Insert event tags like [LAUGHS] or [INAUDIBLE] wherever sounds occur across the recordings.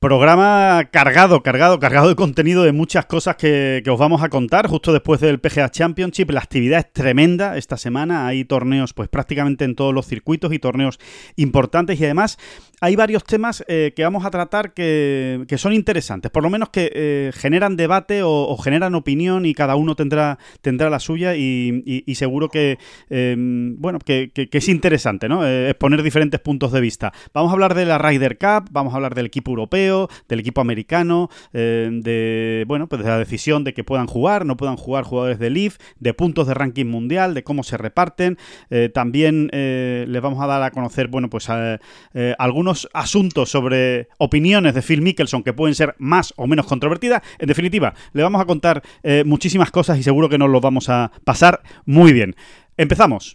Programa cargado, cargado, cargado de contenido de muchas cosas que, os vamos a contar justo después del PGA Championship. La actividad es tremenda esta semana. Hay torneos pues prácticamente en todos los circuitos y torneos importantes y además hay varios temas eh, que vamos a tratar que, son interesantes, por lo menos que eh, generan debate o, generan opinión y cada uno tendrá, tendrá la suya y, seguro que, em, bueno, que, es interesante, ¿no? Eh, exponer diferentes puntos de vista. Vamos a hablar de la Ryder Cup, vamos a hablar del equipo europeo del equipo americano, eh, de bueno, pues de la decisión de que puedan jugar, no puedan jugar jugadores de Leaf, de puntos de ranking mundial, de cómo se reparten. Eh, también eh, les vamos a dar a conocer, bueno, pues algunos asuntos sobre opiniones de Phil Mickelson que pueden ser más o menos controvertidas. En definitiva, le vamos a contar muchísimas cosas y seguro que nos lo vamos a pasar muy bien. Empezamos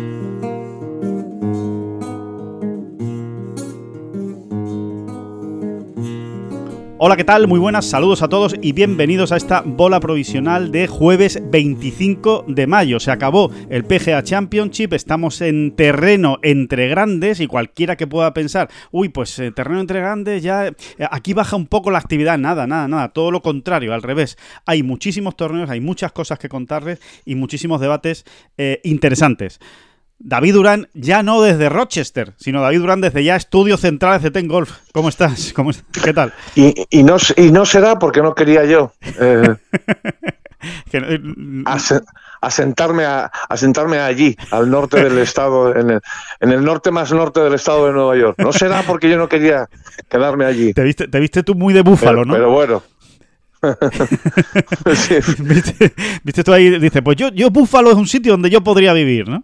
Hola, ¿qué tal? Muy buenas, saludos a todos y bienvenidos a esta bola provisional de jueves 25 de mayo. Se acabó el PGA Championship, estamos en terreno entre grandes y cualquiera que pueda pensar, uy, pues eh, terreno entre grandes ya eh, aquí baja un poco la actividad, nada, nada, nada, todo lo contrario, al revés. Hay muchísimos torneos, hay muchas cosas que contarles y muchísimos debates eh, interesantes. David Durán, ya no desde Rochester, sino David Durán desde ya Estudio Central de Ten Golf. ¿Cómo estás? ¿Cómo ¿Qué tal? Y, no, y no será porque no quería yo. Eh, [LAUGHS] eh asentarme, a, asentarme allí, al norte del [LAUGHS] estado, en el, en el norte más norte del estado de Nueva York. No será porque yo no quería quedarme allí. Te viste, te viste tú muy de búfalo, ¿no? Pero bueno. [LAUGHS] ¿Viste, ¿Viste, tú ahí? Dice, pues yo, yo Búfalo es un sitio donde yo podría vivir, ¿no?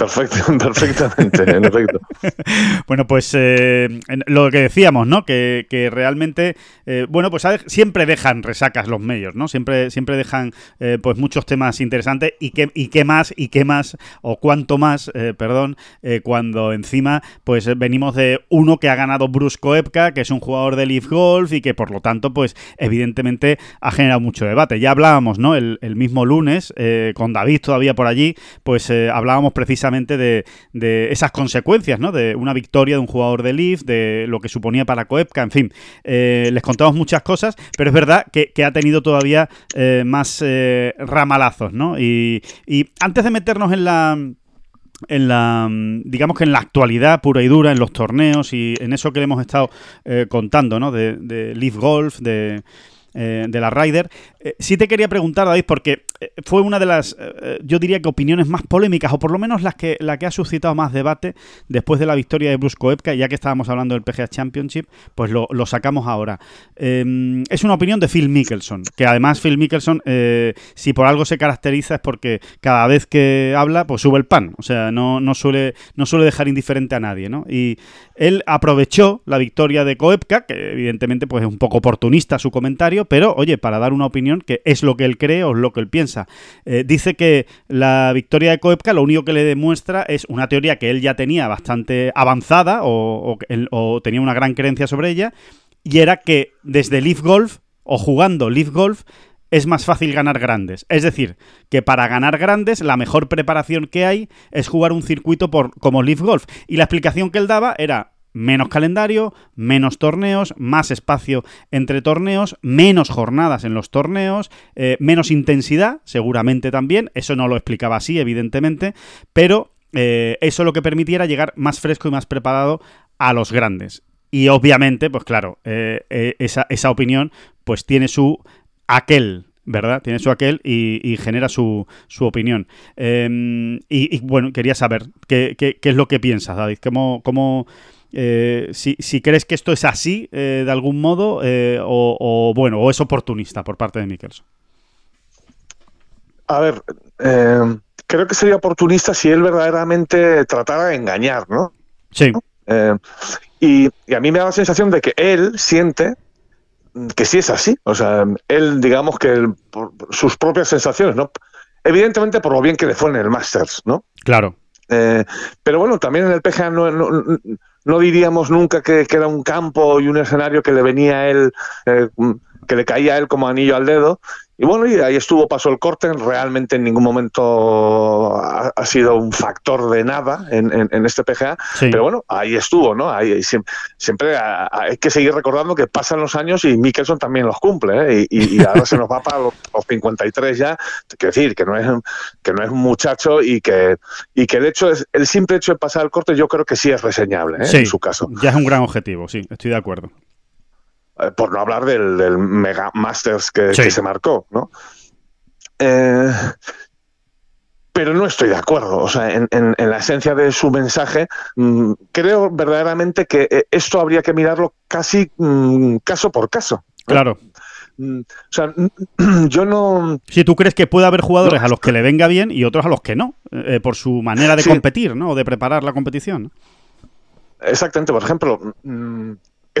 Perfecto, [LAUGHS] perfectamente, en efecto. [LAUGHS] bueno, pues eh, lo que decíamos, ¿no? Que, realmente, eh, bueno, pues siempre dejan resacas los medios, ¿no? Siempre, siempre dejan eh, pues muchos temas interesantes y qué, y qué más, y qué más, o cuánto más, perdón, cuando encima, pues venimos de uno que ha ganado Bruce Koepka, que es un jugador de Leaf Golf y que por lo tanto, pues evidentemente ha generado mucho debate. Ya hablábamos, ¿no? El, el mismo lunes, con David todavía por allí, pues hablábamos precisamente de, esas consecuencias, ¿no? De una victoria de un jugador de Leaf, de lo que suponía para Koepka, en fin. Eh, les contamos muchas cosas, pero es verdad que, ha tenido todavía eh, más eh, ramalazos, ¿no? Y, antes de meternos en la en la digamos que en la actualidad pura y dura en los torneos y en eso que le hemos estado contando no de, de Leaf Golf de de la Ryder. Eh, sí te quería preguntar, David, porque eh, fue una de las, yo diría que opiniones más polémicas, o por lo menos las que, la que ha suscitado más debate después de la victoria de Bruce Koepka, ya que estábamos hablando del PGA Championship, pues lo, sacamos ahora. Em, es una opinión de Phil Mickelson, que además Phil Mickelson, si por algo se caracteriza es porque cada vez que habla, pues sube el pan, o sea, no, no, suele, no suele dejar indiferente a nadie, ¿no? Y él aprovechó la victoria de Koepka, que evidentemente pues es un poco oportunista su comentario, pero oye, para dar una opinión que es lo que él cree o lo que él piensa. Eh, dice que la victoria de Koepka lo único que le demuestra es una teoría que él ya tenía bastante avanzada o, tenía una gran creencia sobre ella, y era que desde Leaf Golf o jugando Leaf Golf es más fácil ganar grandes. Es decir, que para ganar grandes la mejor preparación que hay es jugar un circuito por, como Leaf Golf. Y la explicación que él daba era, menos calendario, menos torneos, más espacio entre torneos, menos jornadas en los torneos, eh, menos intensidad, seguramente también, eso no lo explicaba así, evidentemente, pero eh, eso lo que permitiera llegar más fresco y más preparado a los grandes. Y obviamente, pues claro, eh, esa, esa, opinión pues tiene su aquel, ¿verdad? Tiene su aquel y, genera su, su opinión. Em, y, bueno, quería saber qué, qué, qué, es lo que piensas, David. ¿Cómo, cómo si, si, crees que esto es así de algún modo o, o, bueno, o es oportunista por parte de Mickelson. A ver, creo que sería oportunista si él verdaderamente tratara de engañar, ¿no? Sí. y, y, a mí me da la sensación de que él siente que sí es así. O sea, él, digamos que por sus propias sensaciones, ¿no? Evidentemente por lo bien que le fue en el Masters, ¿no? Claro. Eh, pero bueno, también en el PGA no, no, diríamos nunca que, era un campo y un escenario que le venía a él, eh, que le caía a él como anillo al dedo. Y bueno, y ahí estuvo, pasó el corte, realmente en ningún momento ha, sido un factor de nada en, este PGA, pero bueno, ahí estuvo, ¿no? Ahí, siempre, hay que seguir recordando que pasan los años y Mickelson también los cumple, ¿eh? y, ahora se nos va para los, 53 ya, quiero decir, que no es, que no es un muchacho y que, y que de hecho es, el simple hecho de pasar el corte yo creo que sí es reseñable ¿eh? en su caso. Ya es un gran objetivo, sí, estoy de acuerdo. Eh, por no hablar del, Mega Masters que, se marcó, ¿no? Eh, pero no estoy de acuerdo. O sea, en, la esencia de su mensaje, mm, creo verdaderamente que eh, esto habría que mirarlo casi mm, caso por caso. Claro. Mm, o sea, [CLEARS THROAT] yo no. Si tú crees que puede haber jugadores a los que le venga bien y otros a los que no, por su manera de competir, ¿no? O de preparar la competición. Exactamente. Por ejemplo,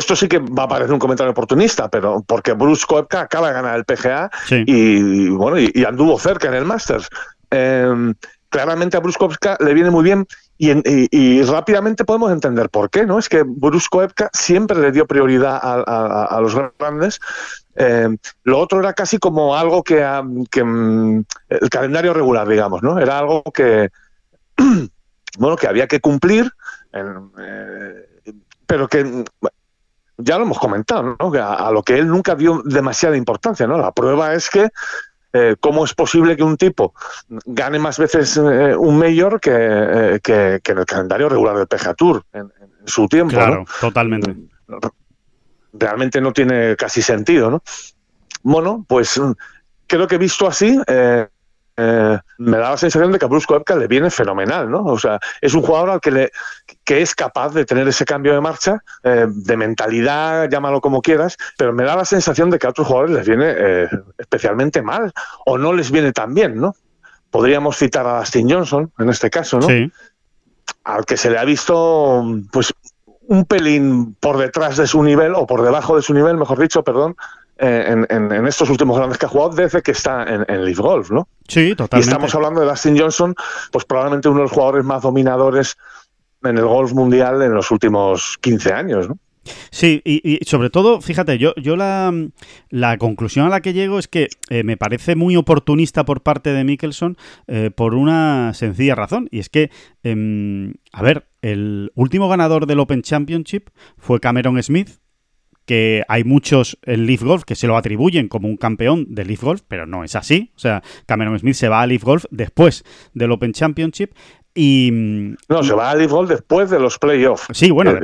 esto sí que va a parecer un comentario oportunista, pero porque Bruce Koepka acaba de ganar el PGA y, bueno y, anduvo cerca en el Masters. Em, claramente a Bruce Koepka le viene muy bien y, rápidamente podemos entender por qué, ¿no? Es que Bruce Koepka siempre le dio prioridad a, los grandes. Em, lo otro era casi como algo que, que mm, el calendario regular, digamos, ¿no? Era algo que [CLEARS THROAT] bueno que había que cumplir. Eh, pero que ya lo hemos comentado, ¿no? a, lo que él nunca dio demasiada importancia, ¿no? La prueba es que eh, cómo es posible que un tipo gane más veces eh, un mayor eh, que, que, en el calendario regular del PGA Tour en, su tiempo. Claro, totalmente. Realmente no tiene casi sentido, ¿no? Bueno, pues creo que visto así, eh, me da la sensación de que a Bruce Koepka le viene fenomenal, ¿no? O sea, es un jugador al que, le, que es capaz de tener ese cambio de marcha, eh, de mentalidad, llámalo como quieras, pero me da la sensación de que a otros jugadores les viene eh, especialmente mal o no les viene tan bien, ¿no? Podríamos citar a Dustin Johnson en este caso, ¿no? Sí. Al que se le ha visto, pues, un pelín por detrás de su nivel o por debajo de su nivel, mejor dicho, perdón, en, en, estos últimos grandes que ha jugado desde que está en, en Leaf Golf, ¿no? Sí, totalmente. Y estamos hablando de Dustin Johnson, pues probablemente uno de los jugadores más dominadores en el golf mundial en los últimos 15 años, ¿no? Sí, y, sobre todo, fíjate, yo, yo la, la, conclusión a la que llego es que eh, me parece muy oportunista por parte de Mickelson eh, por una sencilla razón, y es que, em, a ver, el último ganador del Open Championship fue Cameron Smith, que hay muchos en Leaf Golf que se lo atribuyen como un campeón de Leaf Golf, pero no es así. O sea, Cameron Smith se va a Leaf Golf después del Open Championship y, no, se va a Leaf Golf después de los playoffs. Sí, bueno,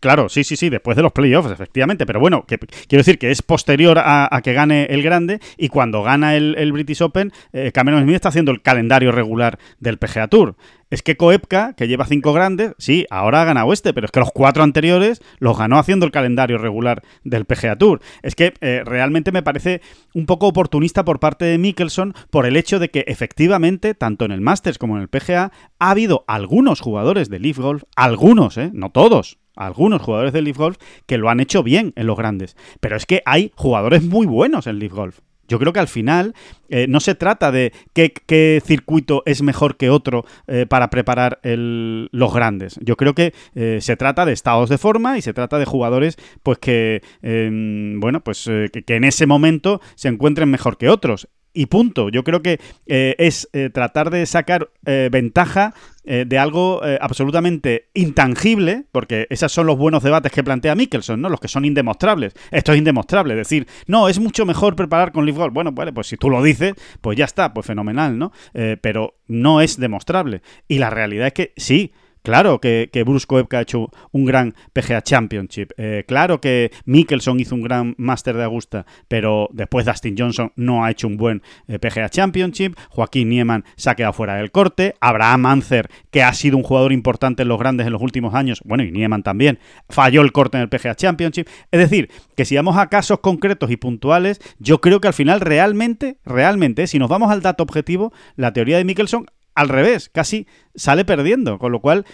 claro, sí, sí, sí, después de los playoffs, efectivamente. Pero bueno, que, quiero decir que es posterior a, que gane el grande y cuando gana el, British Open, eh, Cameron Smith está haciendo el calendario regular del PGA Tour. Es que Koepka, que lleva cinco grandes, sí, ahora ha ganado este, pero es que los cuatro anteriores los ganó haciendo el calendario regular del PGA Tour. Es que eh, realmente me parece un poco oportunista por parte de Mickelson por el hecho de que efectivamente, tanto en el Masters como en el PGA, ha habido algunos jugadores de Leaf Golf, algunos, ¿eh? no todos, algunos jugadores de Leaf Golf que lo han hecho bien en los grandes. Pero es que hay jugadores muy buenos en Leaf Golf. Yo creo que al final eh, no se trata de qué, circuito es mejor que otro eh, para preparar los grandes. Yo creo que eh, se trata de estados de forma y se trata de jugadores pues que em, bueno pues que, en ese momento se encuentren mejor que otros y punto. Yo creo que eh, es eh, tratar de sacar eh, ventaja de algo absolutamente intangible, porque esos son los buenos debates que plantea Mickelson, ¿no? Los que son indemostrables. Esto es indemostrable, decir, no, es mucho mejor preparar con Leaf Golf. Bueno, vale, pues si tú lo dices, pues ya está, pues fenomenal, ¿no? pero no es demostrable. Y la realidad es que sí, Claro que, que Bruce Koepka ha hecho un gran PGA Championship. Eh, claro que Mickelson hizo un gran Master de Augusta, pero después Dustin Johnson no ha hecho un buen eh, PGA Championship. Joaquín Nieman se ha quedado fuera del corte. Abraham Ancer, que ha sido un jugador importante en los grandes en los últimos años, bueno, y Nieman también, falló el corte en el PGA Championship. Es decir, que si vamos a casos concretos y puntuales, yo creo que al final realmente, realmente, si nos vamos al dato objetivo, la teoría de Mickelson al revés, casi sale perdiendo, con lo cual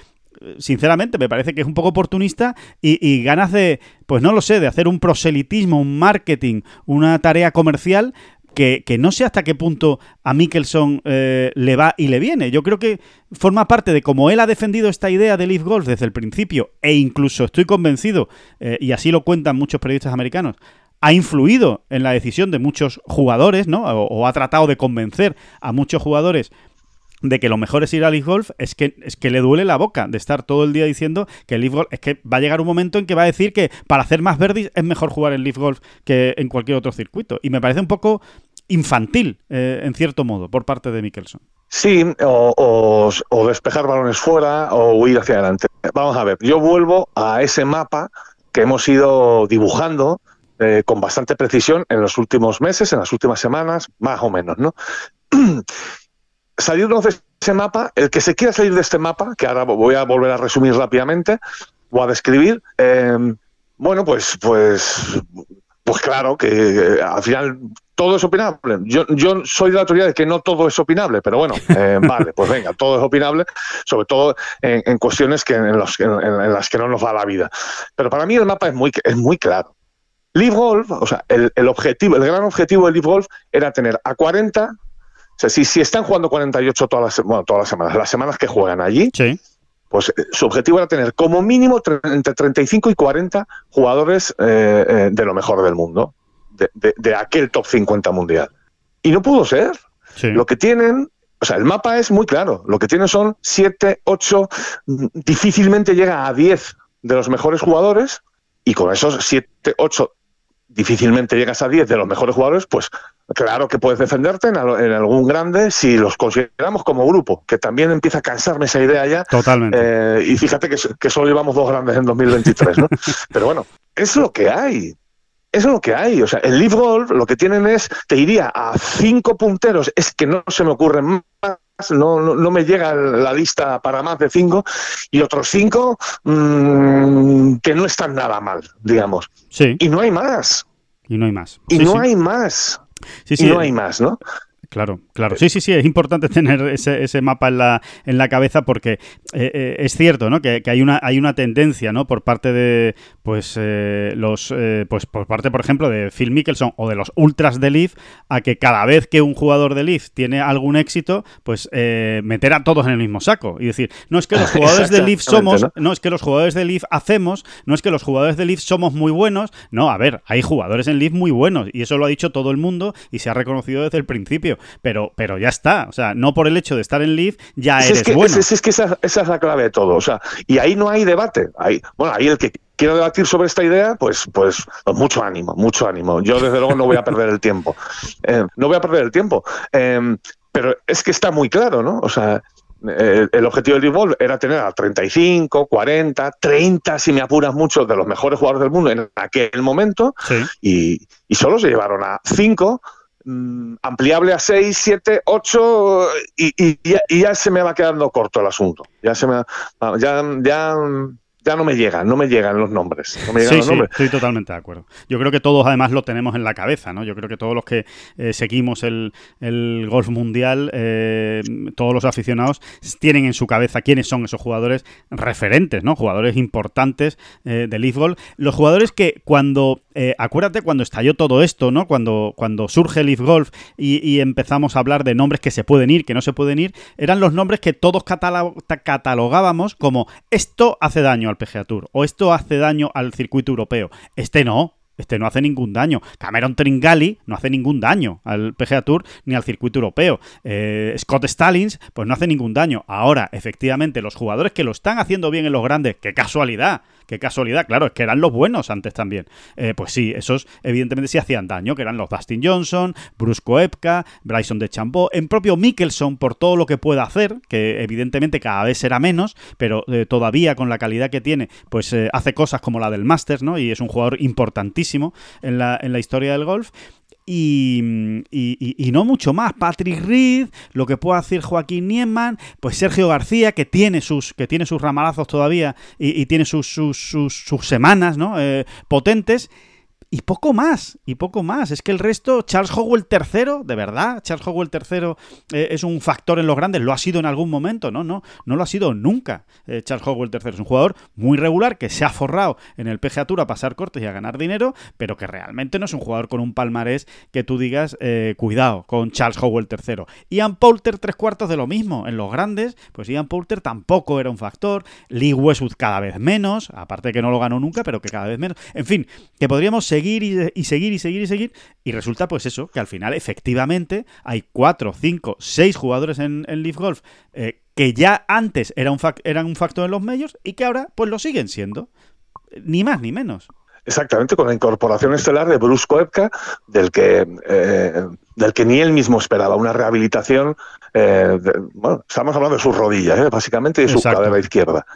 sinceramente me parece que es un poco oportunista y, ganas de, pues no lo sé, de hacer un proselitismo, un marketing, una tarea comercial que, no sé hasta qué punto a Mickelson eh, le va y le viene. Yo creo que forma parte de cómo él ha defendido esta idea de Leaf Golf desde el principio e incluso estoy convencido, eh, y así lo cuentan muchos periodistas americanos, ha influido en la decisión de muchos jugadores, ¿no? O, ha tratado de convencer a muchos jugadores de que lo mejor es ir a Leaf Golf, es que, es que le duele la boca de estar todo el día diciendo que el Leaf Golf es que va a llegar un momento en que va a decir que para hacer más verdes es mejor jugar en Leaf Golf que en cualquier otro circuito. Y me parece un poco infantil, eh, en cierto modo, por parte de Mickelson. Sí, o, despejar balones fuera o huir hacia adelante. Vamos a ver, yo vuelvo a ese mapa que hemos ido dibujando eh, con bastante precisión en los últimos meses, en las últimas semanas, más o menos, ¿no? [CLEARS THROAT] Salirnos de ese mapa, el que se quiera salir de este mapa, que ahora voy a volver a resumir rápidamente o a describir, eh, bueno, pues, pues, pues claro que eh, al final todo es opinable. Yo, yo soy de la teoría de que no todo es opinable, pero bueno, [LAUGHS] vale, pues venga, todo es opinable, sobre todo en, cuestiones que en, los, en, las que no nos va la vida. Pero para mí el mapa es muy, es muy claro. Live Golf, o sea, el, objetivo, el gran objetivo de Live Golf era tener a 40, o sea, si, si están jugando 48 todas las, bueno, todas las semanas, las semanas que juegan allí, pues eh, su objetivo era tener como mínimo entre 35 y 40 jugadores eh, eh, de lo mejor del mundo, de, aquel top 50 mundial. Y no pudo ser. Lo que tienen o sea, el mapa es muy claro. Lo que tienen son 7, 8, difícilmente llega a 10 de los mejores jugadores y con esos 7, 8 difícilmente llegas a 10 de los mejores jugadores, pues claro que puedes defenderte en, algún grande si los consideramos como grupo, que también empieza a cansarme esa idea ya. Totalmente. Eh, y fíjate que, que, solo llevamos dos grandes en 2023, ¿no? [LAUGHS] Pero bueno, es lo que hay. Eso es lo que hay. O sea, el Leaf Golf lo que tienen es, te iría a cinco punteros, es que no se me ocurren más no, no, me llega la lista para más de cinco, y otros cinco mm, que no están nada mal, digamos. Sí. Y no hay más. Y no hay más. Y no hay más. Sí, sí. Y no hay más, ¿no? Claro, claro. Sí, sí, sí, es importante [LAUGHS] tener ese, ese mapa en la, en la cabeza porque eh, eh, es cierto, ¿no? Que, hay una hay una tendencia, ¿no? Por parte de pues eh, los pues por parte, por ejemplo, de Phil Mickelson o de los ultras de Leaf a que cada vez que un jugador de Leaf tiene algún éxito, pues meter a todos en el mismo saco y decir, no es que los [LAUGHS] jugadores de Leaf somos, ¿no? es que los jugadores de Leaf hacemos, no es que los jugadores de Leaf somos muy buenos, no, a ver, hay jugadores en Leaf muy buenos y eso lo ha dicho todo el mundo y se ha reconocido desde el principio pero, pero ya está. O sea, no por el hecho de estar en Leaf ya eres que, bueno. Es, que esa, esa, es la clave de todo. O sea, y ahí no hay debate. Ahí, bueno, ahí el que quiera debatir sobre esta idea, pues, pues, mucho ánimo, mucho ánimo. Yo desde luego no voy a perder el tiempo. [LAUGHS] Eh, no voy a perder el tiempo. Eh, pero es que está muy claro, ¿no? O sea, el, objetivo del Evolve era tener a 35, 40, 30, si me apuras mucho, de los mejores jugadores del mundo en aquel momento, y, y, solo se llevaron a 5 Mm, ampliable a 6, 7, 8 y, ya, se me va quedando corto el asunto. Ya se me ya, ya ya no me llegan, no me llegan los nombres. sí, sí, estoy totalmente de acuerdo. Yo creo que todos además lo tenemos en la cabeza, ¿no? Yo creo que todos los que eh, seguimos el, golf mundial, eh, todos los aficionados, tienen en su cabeza quiénes son esos jugadores referentes, ¿no? Jugadores importantes eh, del Golf. Los jugadores que cuando, acuérdate cuando estalló todo esto, ¿no? Cuando, cuando surge Leaf Golf y, empezamos a hablar de nombres que se pueden ir, que no se pueden ir, eran los nombres que todos catalogábamos como esto hace daño PGA Tour. O esto hace daño al circuito europeo. Este no. Este no hace ningún daño. Cameron Tringali no hace ningún daño al PGA Tour ni al circuito europeo. Eh, Scott Stallings, pues no hace ningún daño. Ahora, efectivamente, los jugadores que lo están haciendo bien en los grandes, qué casualidad. Qué casualidad, claro, es que eran los buenos antes también. Eh, pues sí, esos evidentemente sí hacían daño, que eran los Dustin Johnson, Bruce Koepka, Bryson de Chambó, en propio Mickelson por todo lo que puede hacer, que evidentemente cada vez será menos, pero eh, todavía con la calidad que tiene, pues eh, hace cosas como la del Masters, ¿no? Y es un jugador importantísimo en la, en la historia del golf. Y, y, no mucho más. Patrick Reed, lo que puede hacer Joaquín Nieman, pues Sergio García, que tiene sus, que tiene sus ramalazos todavía y, tiene sus, sus, sus, semanas ¿no? Eh, potentes y poco más, y poco más. Es que el resto, Charles Howell tercero, de verdad, Charles Howell tercero eh, es un factor en los grandes, lo ha sido en algún momento, no, no, no lo ha sido nunca. Eh, Charles Howell tercero es un jugador muy regular que se ha forrado en el PGA Tour a pasar cortes y a ganar dinero, pero que realmente no es un jugador con un palmarés que tú digas, eh, cuidado, con Charles Howell tercero. Ian Poulter tres cuartos de lo mismo, en los grandes, pues Ian Poulter tampoco era un factor, Lee Westwood cada vez menos, aparte que no lo ganó nunca, pero que cada vez menos. En fin, que podríamos seguir seguir y, seguir y seguir y seguir. Y resulta, pues eso, que al final, efectivamente, hay cuatro, cinco, seis jugadores en, en Leaf Golf eh, que ya antes era un eran un factor en los medios y que ahora, pues lo siguen siendo. Ni más ni menos. Exactamente, con la incorporación estelar de Bruce Koepka, del que, eh, del que ni él mismo esperaba, una rehabilitación. Eh, bueno, estamos hablando de sus rodillas, básicamente, y de su cadera izquierda.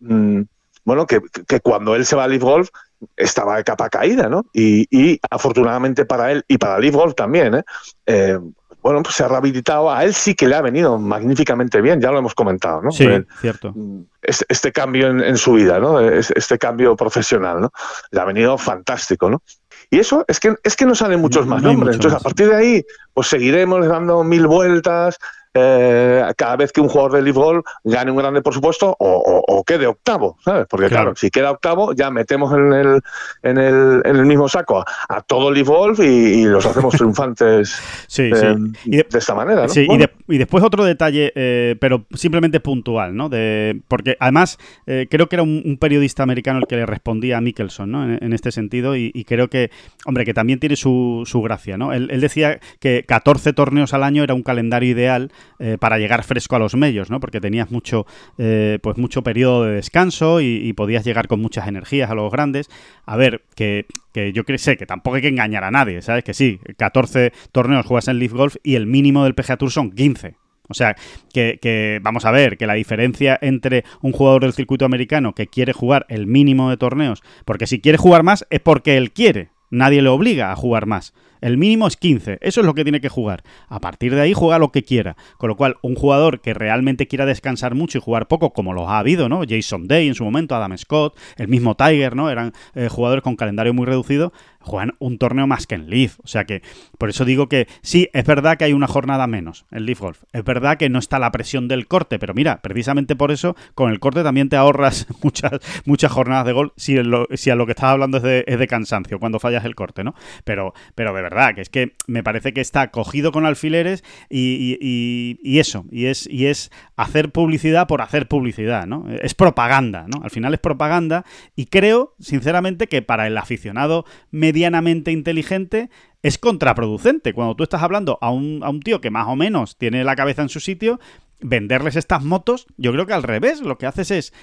Mm, bueno, que, que, cuando él se va a Leaf Golf estaba de capa caída, ¿no? Y, afortunadamente para él y para Leaf Golf también, ¿eh? ¿eh? bueno, pues se ha rehabilitado. A él sí que le ha venido magníficamente bien, ya lo hemos comentado, ¿no? Sí, cierto. Este, este cambio en, su vida, ¿no? Este cambio profesional, ¿no? Le ha venido fantástico, ¿no? Y eso es que, es que no salen muchos más nombres. Entonces, a partir de ahí, pues seguiremos dando mil vueltas, eh, cada vez que un jugador de Leaf Golf gane un grande, por supuesto, o, quede octavo, ¿sabes? Porque claro. si queda octavo, ya metemos en el, en el, en el mismo saco a, todo Leaf Golf y, los hacemos triunfantes [LAUGHS] eh, de, esta manera. Sí, y, después otro detalle, eh, pero simplemente puntual, ¿no? De, porque además creo que era un, periodista americano el que le respondía a Mickelson, ¿no? En, este sentido, y, creo que, hombre, que también tiene su, su gracia, ¿no? Él, él decía que 14 torneos al año era un calendario ideal eh, para llegar fresco a los medios, ¿no? Porque tenías mucho, eh, pues mucho periodo de descanso y, podías llegar con muchas energías a los grandes. A ver, que, que yo sé que tampoco hay que engañar a nadie, ¿sabes? Que sí, 14 torneos juegas en Leaf Golf y el mínimo del PGA Tour son 15. O sea, que, que, vamos a ver, que la diferencia entre un jugador del circuito americano que quiere jugar el mínimo de torneos, porque si quiere jugar más es porque él quiere, nadie le obliga a jugar más. El mínimo es 15, eso es lo que tiene que jugar. A partir de ahí juega lo que quiera. Con lo cual, un jugador que realmente quiera descansar mucho y jugar poco, como los ha habido, ¿no? Jason Day en su momento, Adam Scott, el mismo Tiger, ¿no? Eran eh, jugadores con calendario muy reducido, juegan un torneo más que en Leaf. O sea que, por eso digo que sí, es verdad que hay una jornada menos en Leaf Golf. Es verdad que no está la presión del corte, pero mira, precisamente por eso, con el corte también te ahorras [LAUGHS] muchas, muchas jornadas de gol si, si a lo que estás hablando es de, es de cansancio, cuando fallas el corte, ¿no? Pero, pero de verdad que es que me parece que está cogido con alfileres y, y, eso, y es, y es hacer publicidad por hacer publicidad, ¿no? Es propaganda, ¿no? Al final es propaganda y creo, sinceramente, que para el aficionado medianamente inteligente es contraproducente. Cuando tú estás hablando a un, a un tío que más o menos tiene la cabeza en su sitio, venderles estas motos, yo creo que al revés, lo que haces es,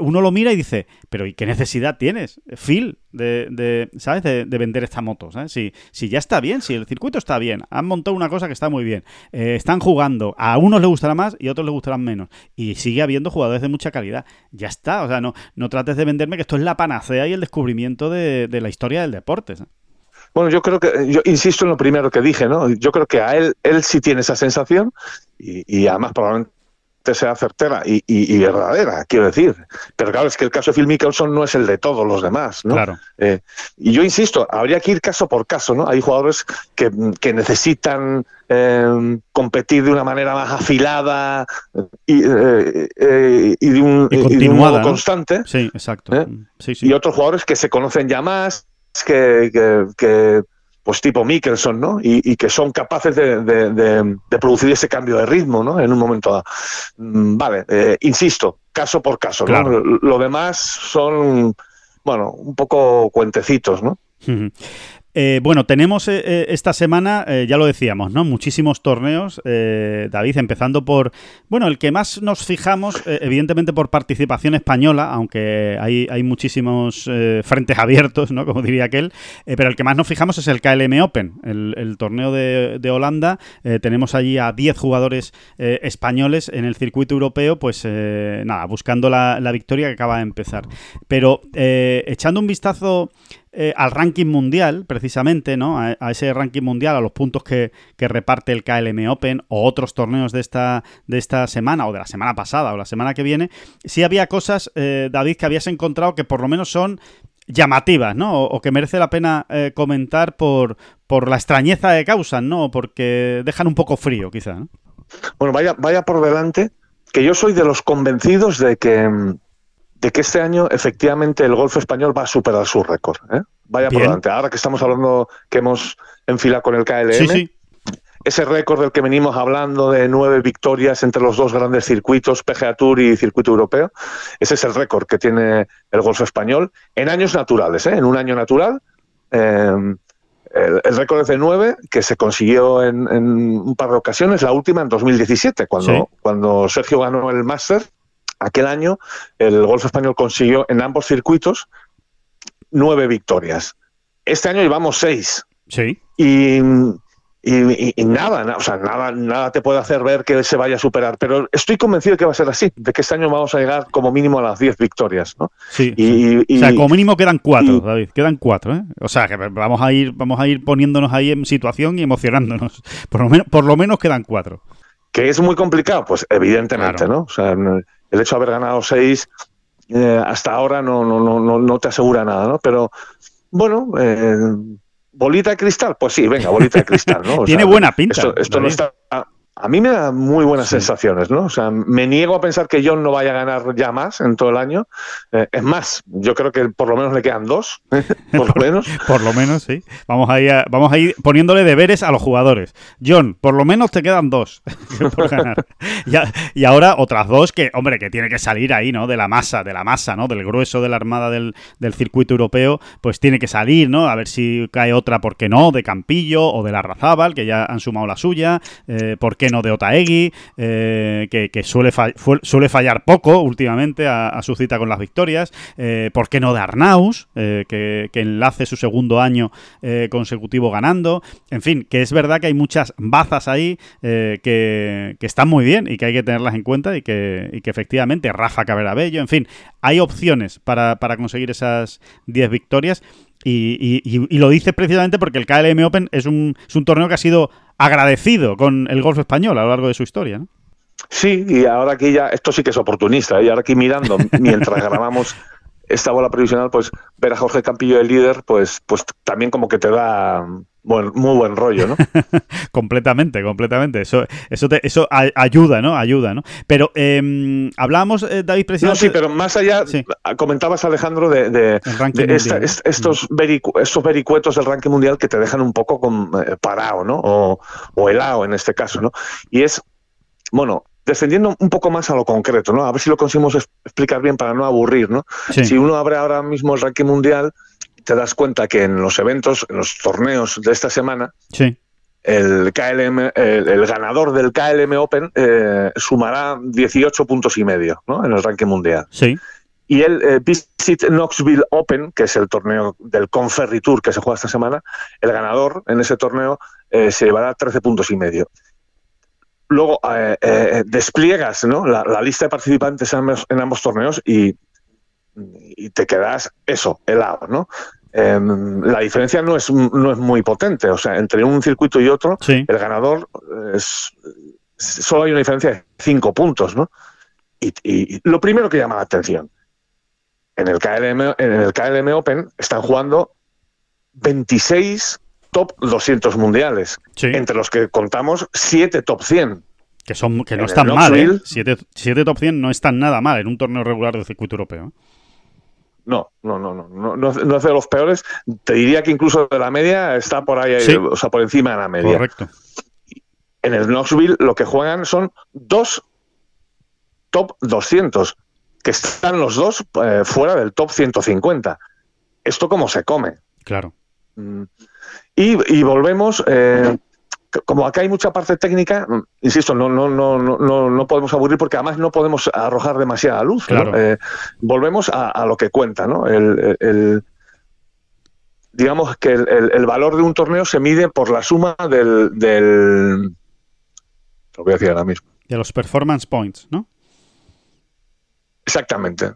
uno lo mira y dice, pero ¿y qué necesidad tienes, Phil, de, ¿sabes?, de, vender esta moto, ¿sabes? Si, si, ya está bien, si el circuito está bien, han montado una cosa que está muy bien, eh, están jugando, a unos les gustará más y a otros les gustarán menos, y sigue habiendo jugadores de mucha calidad, ya está, o sea, no, no trates de venderme que esto es la panacea y el descubrimiento de, de la historia del deporte, bueno, yo creo que, yo insisto en lo primero que dije, ¿no? Yo creo que a él, él sí tiene esa sensación y, además probablemente sea certera y, verdadera, quiero decir. Pero claro, es que el caso de Phil Mickelson no es el de todos los demás, ¿no? Claro. Eh, y yo insisto, habría que ir caso por caso, ¿no? Hay jugadores que, necesitan eh, competir de una manera más afilada y, eh, de un, y, modo constante. Sí, exacto. Sí, sí. Y otros jugadores que se conocen ya más que, pues tipo Mickelson, ¿no? Y, que son capaces de, producir ese cambio de ritmo, ¿no? En un momento dado. Mm, vale, eh, insisto, caso por caso, Lo demás son, bueno, un poco cuentecitos, ¿no? [LAUGHS] Eh, bueno, tenemos eh, eh, esta semana, ya lo decíamos, ¿no? Muchísimos torneos, David, empezando por, bueno, el que más nos fijamos, evidentemente por participación española, aunque hay, hay muchísimos frentes abiertos, ¿no? Como diría aquel, pero el que más nos fijamos es el KLM Open, el, torneo de, Holanda. tenemos allí a 10 jugadores españoles en el circuito europeo, pues nada, buscando la, la victoria que acaba de empezar. Pero echando un vistazo eh, al ranking mundial, precisamente, ¿no? A, ese ranking mundial, a los puntos que, reparte el KLM Open o otros torneos de esta, de esta semana o de la semana pasada o la semana que viene, sí había cosas, eh, David, que habías encontrado que por lo menos son llamativas, ¿no? O, que merece la pena eh, comentar por, por la extrañeza que causan, ¿no? Porque dejan un poco frío, quizá. Bueno, vaya, vaya por delante que yo soy de los convencidos de que mm, de que este año efectivamente el golf español va a superar su récord. ¿eh? Vaya por delante. Ahora que estamos hablando que hemos enfilado con el KLM, ese récord del que venimos hablando de nueve victorias entre los dos grandes circuitos, PGA Tour y Circuito Europeo, ese es el récord que tiene el golf español en años naturales. ¿eh? En un año natural. Em, el, récord es de nueve, que se consiguió en, un par de ocasiones, la última en 2017, cuando, cuando Sergio ganó el Master aquel año el golf español consiguió en ambos circuitos nueve victorias. Este año llevamos seis. Sí. Y, nada, o sea, nada, nada te puede hacer ver que se vaya a superar. Pero estoy convencido de que va a ser así, de que este año vamos a llegar como mínimo a las diez victorias, ¿no? Sí. o sea, como mínimo quedan cuatro, David, quedan cuatro, ¿eh? O sea, que vamos a ir, vamos a ir poniéndonos ahí en situación y emocionándonos. Por lo menos, por lo menos quedan cuatro. Que es muy complicado, pues evidentemente, ¿no? O sea, el hecho de haber ganado seis eh, hasta ahora no, no, no, no te asegura nada, ¿no? Pero bueno, eh, bolita de cristal, pues sí, venga, bolita de cristal, ¿no? [LAUGHS] Tiene buena pinta. esto no está a mí me da muy buenas sensaciones, ¿no? O sea, me niego a pensar que John no vaya a ganar ya más en todo el año. Eh, es más, yo creo que por lo menos le quedan dos, [LAUGHS] por lo menos. por lo menos, sí. Vamos a, ir vamos a ir poniéndole deberes a los jugadores. John, por lo menos te quedan dos [LAUGHS] por ganar. y, ahora otras dos que, hombre, que tiene que salir ahí, ¿no? De la masa, de la masa, ¿no? Del grueso de la armada del, circuito europeo, pues tiene que salir, ¿no? A ver si cae otra, ¿por qué no? De Campillo o de la Razábal, que ya han sumado la suya. Eh, ¿Por qué no de Otaegui, eh, que, suele, suele, fallar poco últimamente a, su cita con las victorias, eh, ¿por qué no de Arnaus, eh, que, enlace su segundo año consecutivo ganando? En fin, que es verdad que hay muchas bazas ahí que, están muy bien y que hay que tenerlas en cuenta y que, efectivamente Rafa Cabrera Bello, en fin, hay opciones para, conseguir esas 10 victorias. Y, lo dice precisamente porque el KLM Open es un, es un torneo que ha sido agradecido con el golf español a lo largo de su historia, ¿no? Sí, y ahora aquí ya, esto sí que es oportunista, ¿eh? y ahora aquí mirando, [LAUGHS] mientras grabamos esta bola previsional, pues ver a Jorge Campillo el líder, pues, pues también como que te da muy buen rollo, ¿no? [LAUGHS] completamente, completamente. Eso, eso, eso ayuda, ¿no? Ayuda, ¿no? Pero eh, hablábamos, eh, David, precisamente... No, sí, pero más allá, comentabas, Alejandro, de, estos, vericuetos del ranking mundial que te dejan un poco con, eh, parado, ¿no? O, o helado en este caso, ¿no? Y es, bueno, descendiendo un poco más a lo concreto, ¿no? A ver si lo conseguimos explicar bien para no aburrir, ¿no? Si uno abre ahora mismo el ranking mundial te das cuenta que en los eventos, en los torneos de esta semana, el KLM, el, ganador del KLM Open eh, sumará 18 puntos y medio ¿no? en el ranking mundial. Sí. Y el eh, Visit Knoxville Open, que es el torneo del Conferry Tour que se juega esta semana, el ganador en ese torneo eh, se llevará 13 puntos y medio. Luego despliegas ¿no? la, lista de participantes en ambos, torneos y, y, te quedas eso, helado, ¿no? Em, la diferencia no es, no es muy potente. O sea, entre un circuito y otro, el ganador es, solo hay una diferencia de cinco puntos, ¿no? Y, lo primero que llama la atención, en el KLM, en el KLM Open están jugando 26 top 200 mundiales, entre los que contamos 7 top 100. Que, son, que no están mal, ¿eh? 7 top 100 no están nada mal en un torneo regular del circuito europeo. ¿eh? No, no, no, no, no, no, es de los peores. Te diría que incluso de la media está por ahí, o sea, por encima de la media. Correcto. En el Knoxville lo que juegan son dos top 200, que están los dos eh, fuera del top 150. ¿Esto cómo se come? Claro. Mm. Y, volvemos, eh, como acá hay mucha parte técnica, insisto, no, no, no, no, no podemos aburrir porque además no podemos arrojar demasiada luz. Eh, volvemos a, lo que cuenta, ¿no? El, digamos que el, valor de un torneo se mide por la suma del, del lo voy a decir ahora mismo. De los performance points, ¿no? Exactamente.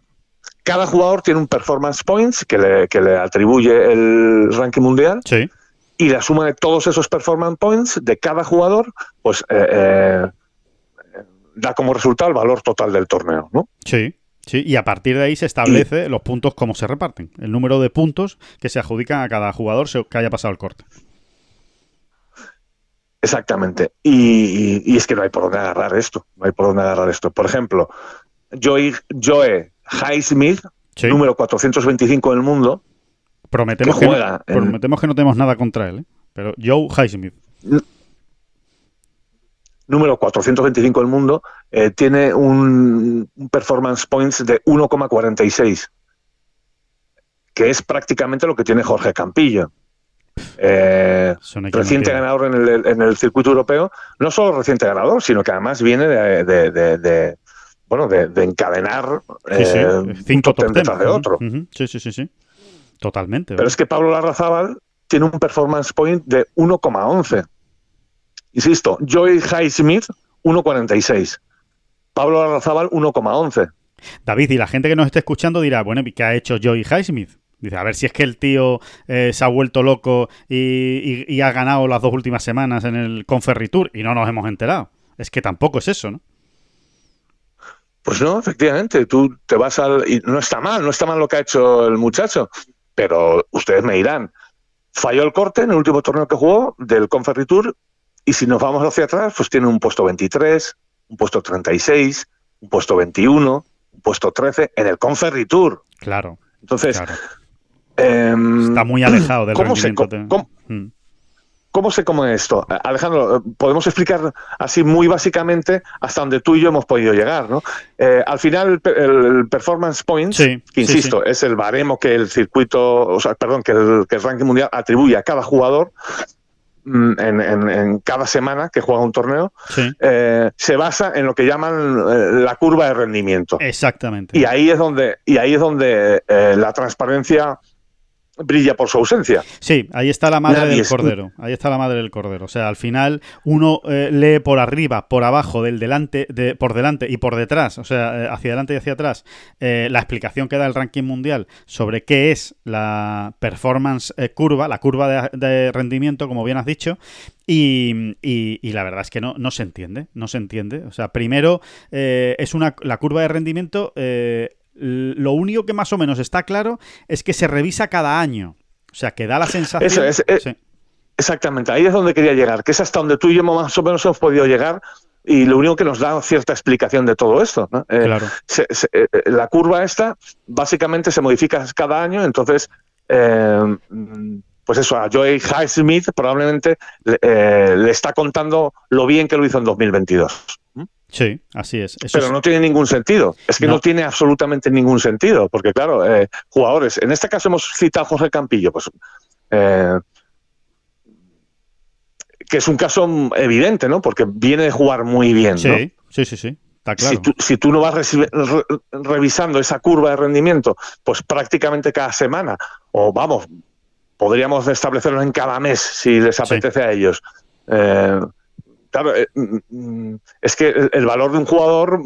Cada jugador tiene un performance points que le, que le atribuye el ranking mundial. Sí y la suma de todos esos performance points de cada jugador, pues eh, eh, da como resultado el valor total del torneo, ¿no? Sí. Sí, y a partir de ahí se establece los puntos cómo se reparten, el número de puntos que se adjudican a cada jugador que haya pasado el corte. Exactamente. Y, es que no hay por dónde agarrar esto. No hay por dónde agarrar esto. Por ejemplo, Joey, Joe Highsmith, número 425 del mundo, Prometemos que, no, prometemos que no tenemos nada contra él, ¿eh? pero Joe Highsmith. Número 425 del mundo, eh, tiene un, performance points de 1,46, que es prácticamente lo que tiene Jorge Campillo. Eh, reciente ganador en el, circuito europeo, no solo reciente ganador, sino que además viene de, bueno, de, encadenar cinco top de otro. Sí, sí, sí, sí. Totalmente. Pero es que Pablo Larrazábal tiene un performance point de 1,11. Insisto, Joy Highsmith 1,46. Pablo Larrazábal 1,11. David, y la gente que nos esté escuchando dirá, bueno, ¿qué ha hecho Joy Highsmith? Dice, a ver si es que el tío eh, se ha vuelto loco y, ha ganado las dos últimas semanas en el Conferritour y no nos hemos enterado. Es que tampoco es eso, ¿no? Pues no, efectivamente, tú te vas al... Y no está mal, no está mal lo que ha hecho el muchacho pero ustedes me dirán, falló el corte en el último torneo que jugó del Conferritour y si nos vamos hacia atrás, pues tiene un puesto 23, un puesto 36, un puesto 21, un puesto 13 en el Conferritour. Claro. Entonces, em, está muy alejado del rendimiento. ¿Cómo se come esto? Alejandro, eh, podemos explicar así muy básicamente hasta donde tú y yo hemos podido llegar, ¿no? Eh, al final, el, performance points, que insisto, es el baremo que el circuito, o sea, perdón, que el, ranking mundial atribuye a cada jugador mm, en, cada semana que juega un torneo, eh, se basa en lo que llaman la curva de rendimiento. Exactamente. Y ahí es donde, y ahí es donde la transparencia brilla por su ausencia. Sí, ahí está la madre del cordero. Ahí está la madre del cordero. O sea, al final uno eh, lee por arriba, por abajo, del delante, de, por delante y por detrás, o sea, eh, hacia adelante y hacia atrás, eh, la explicación que da el ranking mundial sobre qué es la performance curva, la curva de, rendimiento, como bien has dicho, y, y, la verdad es que no, no se entiende, no se entiende. O sea, primero es una la curva de rendimiento lo único que más o menos está claro es que se revisa cada año. O sea, que da la sensación... Eso es, eh, Exactamente, ahí es donde quería llegar, que es hasta donde tú y yo más o menos hemos podido llegar y lo único que nos da cierta explicación de todo esto. Eh, claro. Eh, la curva esta básicamente se modifica cada año, entonces, pues eso, a Joey Highsmith probablemente le está contando lo bien que lo hizo en 2022. Sí, así es. Pero no tiene ningún sentido. Es que no, tiene absolutamente ningún sentido. Porque, claro, eh, jugadores. En este caso hemos citado a José Campillo, pues. Eh, que es un caso evidente, ¿no? Porque viene de jugar muy bien. Sí, sí, sí, sí. Está claro. Si tú, no vas revisando esa curva de rendimiento, pues prácticamente cada semana, o vamos, podríamos establecerlo en cada mes si les apetece a ellos. Eh, claro, eh, mm, mm, es que el valor de un jugador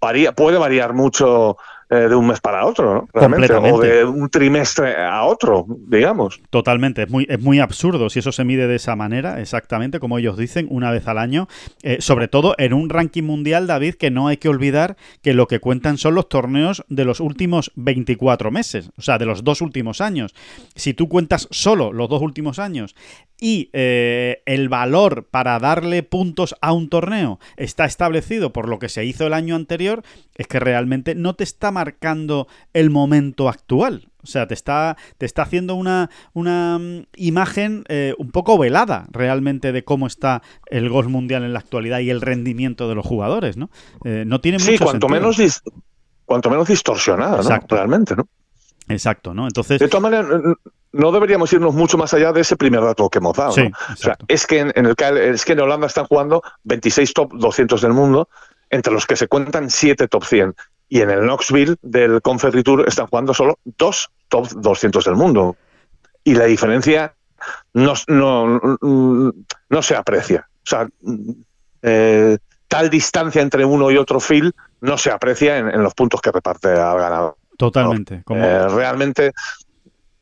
varía, puede variar mucho eh, de un mes para otro, ¿no? Completamente. O de un trimestre a otro, digamos. Totalmente. Es muy, es muy absurdo si eso se mide de esa manera, exactamente como ellos dicen, una vez al año. Eh, sobre todo en un ranking mundial, David, que no hay que olvidar que lo que cuentan son los torneos de los últimos 24 meses, o sea, de los dos últimos años. Si tú cuentas solo los dos últimos años y eh, el valor para darle puntos a un torneo está establecido por lo que se hizo el año anterior, es que realmente no te está marcando el momento actual. O sea, te está, te está haciendo una, una mm, imagen eh, un poco velada realmente de cómo está el golf mundial en la actualidad y el rendimiento de los jugadores, ¿no? Eh, no tiene sí, cuanto menos cuanto menos distorsionada, ¿no? Realmente, ¿no? Exacto, ¿no? Entonces. De todas maneras, no deberíamos irnos mucho más allá de ese primer dato que hemos dado. es, que en, el, es que en Holanda están jugando 26 top 200 del mundo, entre los que se cuentan 7 top 100. Y en el Knoxville del Confederatour están jugando solo dos top 200 del mundo. Y la diferencia no, no, se aprecia. O sea, eh, tal distancia entre uno y otro field no se aprecia en, los puntos que reparte al ganador. Totalmente. Eh, realmente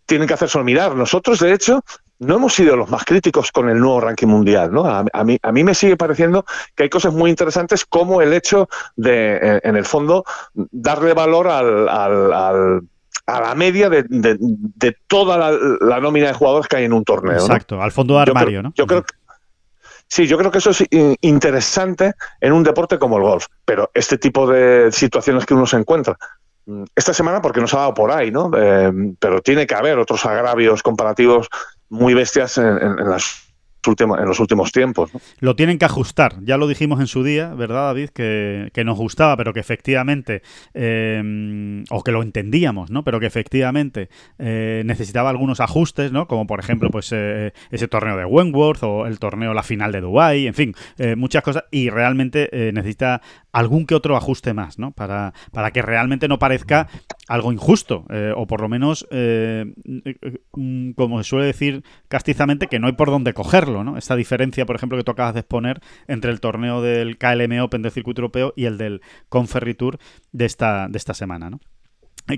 tienen que hacerse mirar. Nosotros, de hecho, no hemos sido los más críticos con el nuevo ranking mundial. ¿no? A, mí, a mí me sigue pareciendo que hay cosas muy interesantes como el hecho de, en el fondo, darle valor al, al, a la media de, de, toda la, nómina de jugadores que hay en un torneo. Exacto, al fondo de armario, ¿no? Yo creo que Sí, yo creo que eso es interesante en un deporte como el golf, pero este tipo de situaciones que uno se encuentra mm, esta semana porque nos ha dado por ahí, ¿no? Eh, pero tiene que haber otros agravios comparativos muy bestias en, en las en los últimos tiempos. Lo tienen que ajustar. Ya lo dijimos en su día, ¿verdad, David? Que, nos gustaba, pero que efectivamente, eh, o que lo entendíamos, ¿no? Pero que efectivamente eh, necesitaba algunos ajustes, ¿no? Como por ejemplo, pues eh, ese torneo de Wentworth o el torneo, la final de Dubai, en fin, muchas cosas. Y realmente necesita algún que otro ajuste más, ¿no? Para, para que realmente no parezca algo injusto, o por lo menos, mm, como se suele decir castizamente, que no hay por dónde cogerlo. Esta diferencia, por ejemplo, que tú acabas de exponer entre el torneo del KLM Open del circuito europeo y el del Conferritour de esta, de esta semana, ¿no?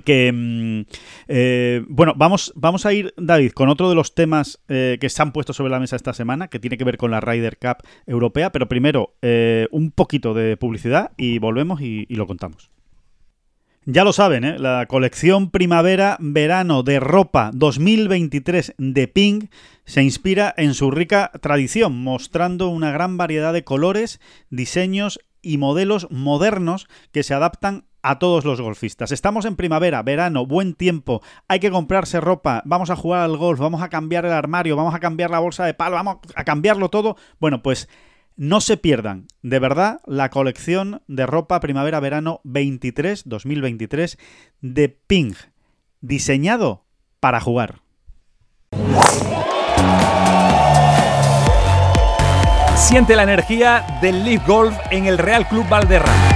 que mm, eh, bueno vamos vamos a ir David con otro de los temas eh, que se han puesto sobre la mesa esta semana que tiene que ver con la Ryder Cup europea pero primero eh, un poquito de publicidad y volvemos y lo contamos ya lo saben, ¿eh? la colección primavera-verano de ropa 2023 de Pink se inspira en su rica tradición, mostrando una gran variedad de colores, diseños y modelos modernos que se adaptan a todos los golfistas. Estamos en primavera, verano, buen tiempo, hay que comprarse ropa, vamos a jugar al golf, vamos a cambiar el armario, vamos a cambiar la bolsa de palo, vamos a cambiarlo todo. Bueno, pues no se pierdan, de verdad, la colección de ropa primavera-verano 23, 2023 de Ping, diseñado para jugar. Siente la energía del Leaf Golf en el Real Club Valderrama.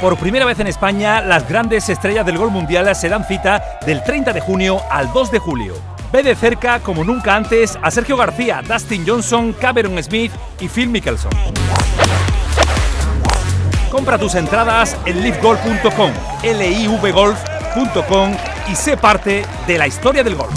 Por primera vez en España, las grandes estrellas del golf mundial se dan cita del 30 de junio al 2 de julio. Ve de cerca, como nunca antes, a Sergio García, Dustin Johnson, Cameron Smith y Phil Mickelson. Compra tus entradas en livegolf.com, livgolf.com y sé parte de la historia del golf.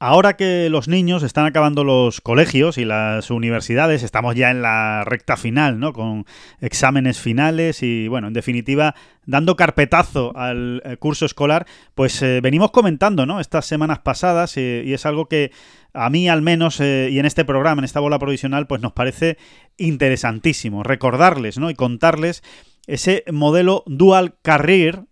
Ahora que los niños están acabando los colegios y las universidades, estamos ya en la recta final, ¿no? Con exámenes finales y, bueno, en definitiva, dando carpetazo al eh, curso escolar, pues eh, venimos comentando, ¿no? Estas semanas pasadas eh, y es algo que a mí al menos y en este programa, en esta bola provisional, pues nos parece interesantísimo recordarles, ¿no? Y contarles ese modelo dual career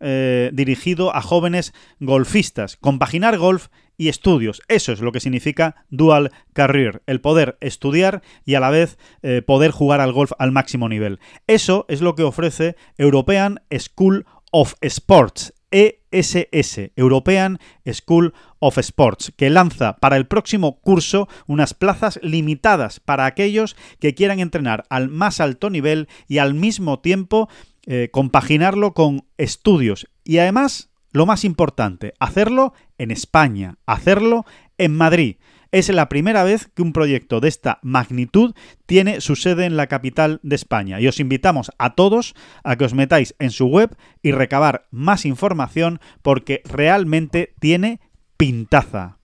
dirigido a jóvenes golfistas, compaginar golf y estudios. Eso es lo que significa dual career, el poder estudiar y a la vez eh, poder jugar al golf al máximo nivel. Eso es lo que ofrece European School of Sports, ESS, European School of Sports, que lanza para el próximo curso unas plazas limitadas para aquellos que quieran entrenar al más alto nivel y al mismo tiempo eh, compaginarlo con estudios. Y además lo más importante, hacerlo en España, hacerlo en Madrid. Es la primera vez que un proyecto de esta magnitud tiene su sede en la capital de España y os invitamos a todos a que os metáis en su web y recabar más información porque realmente tiene pintaza.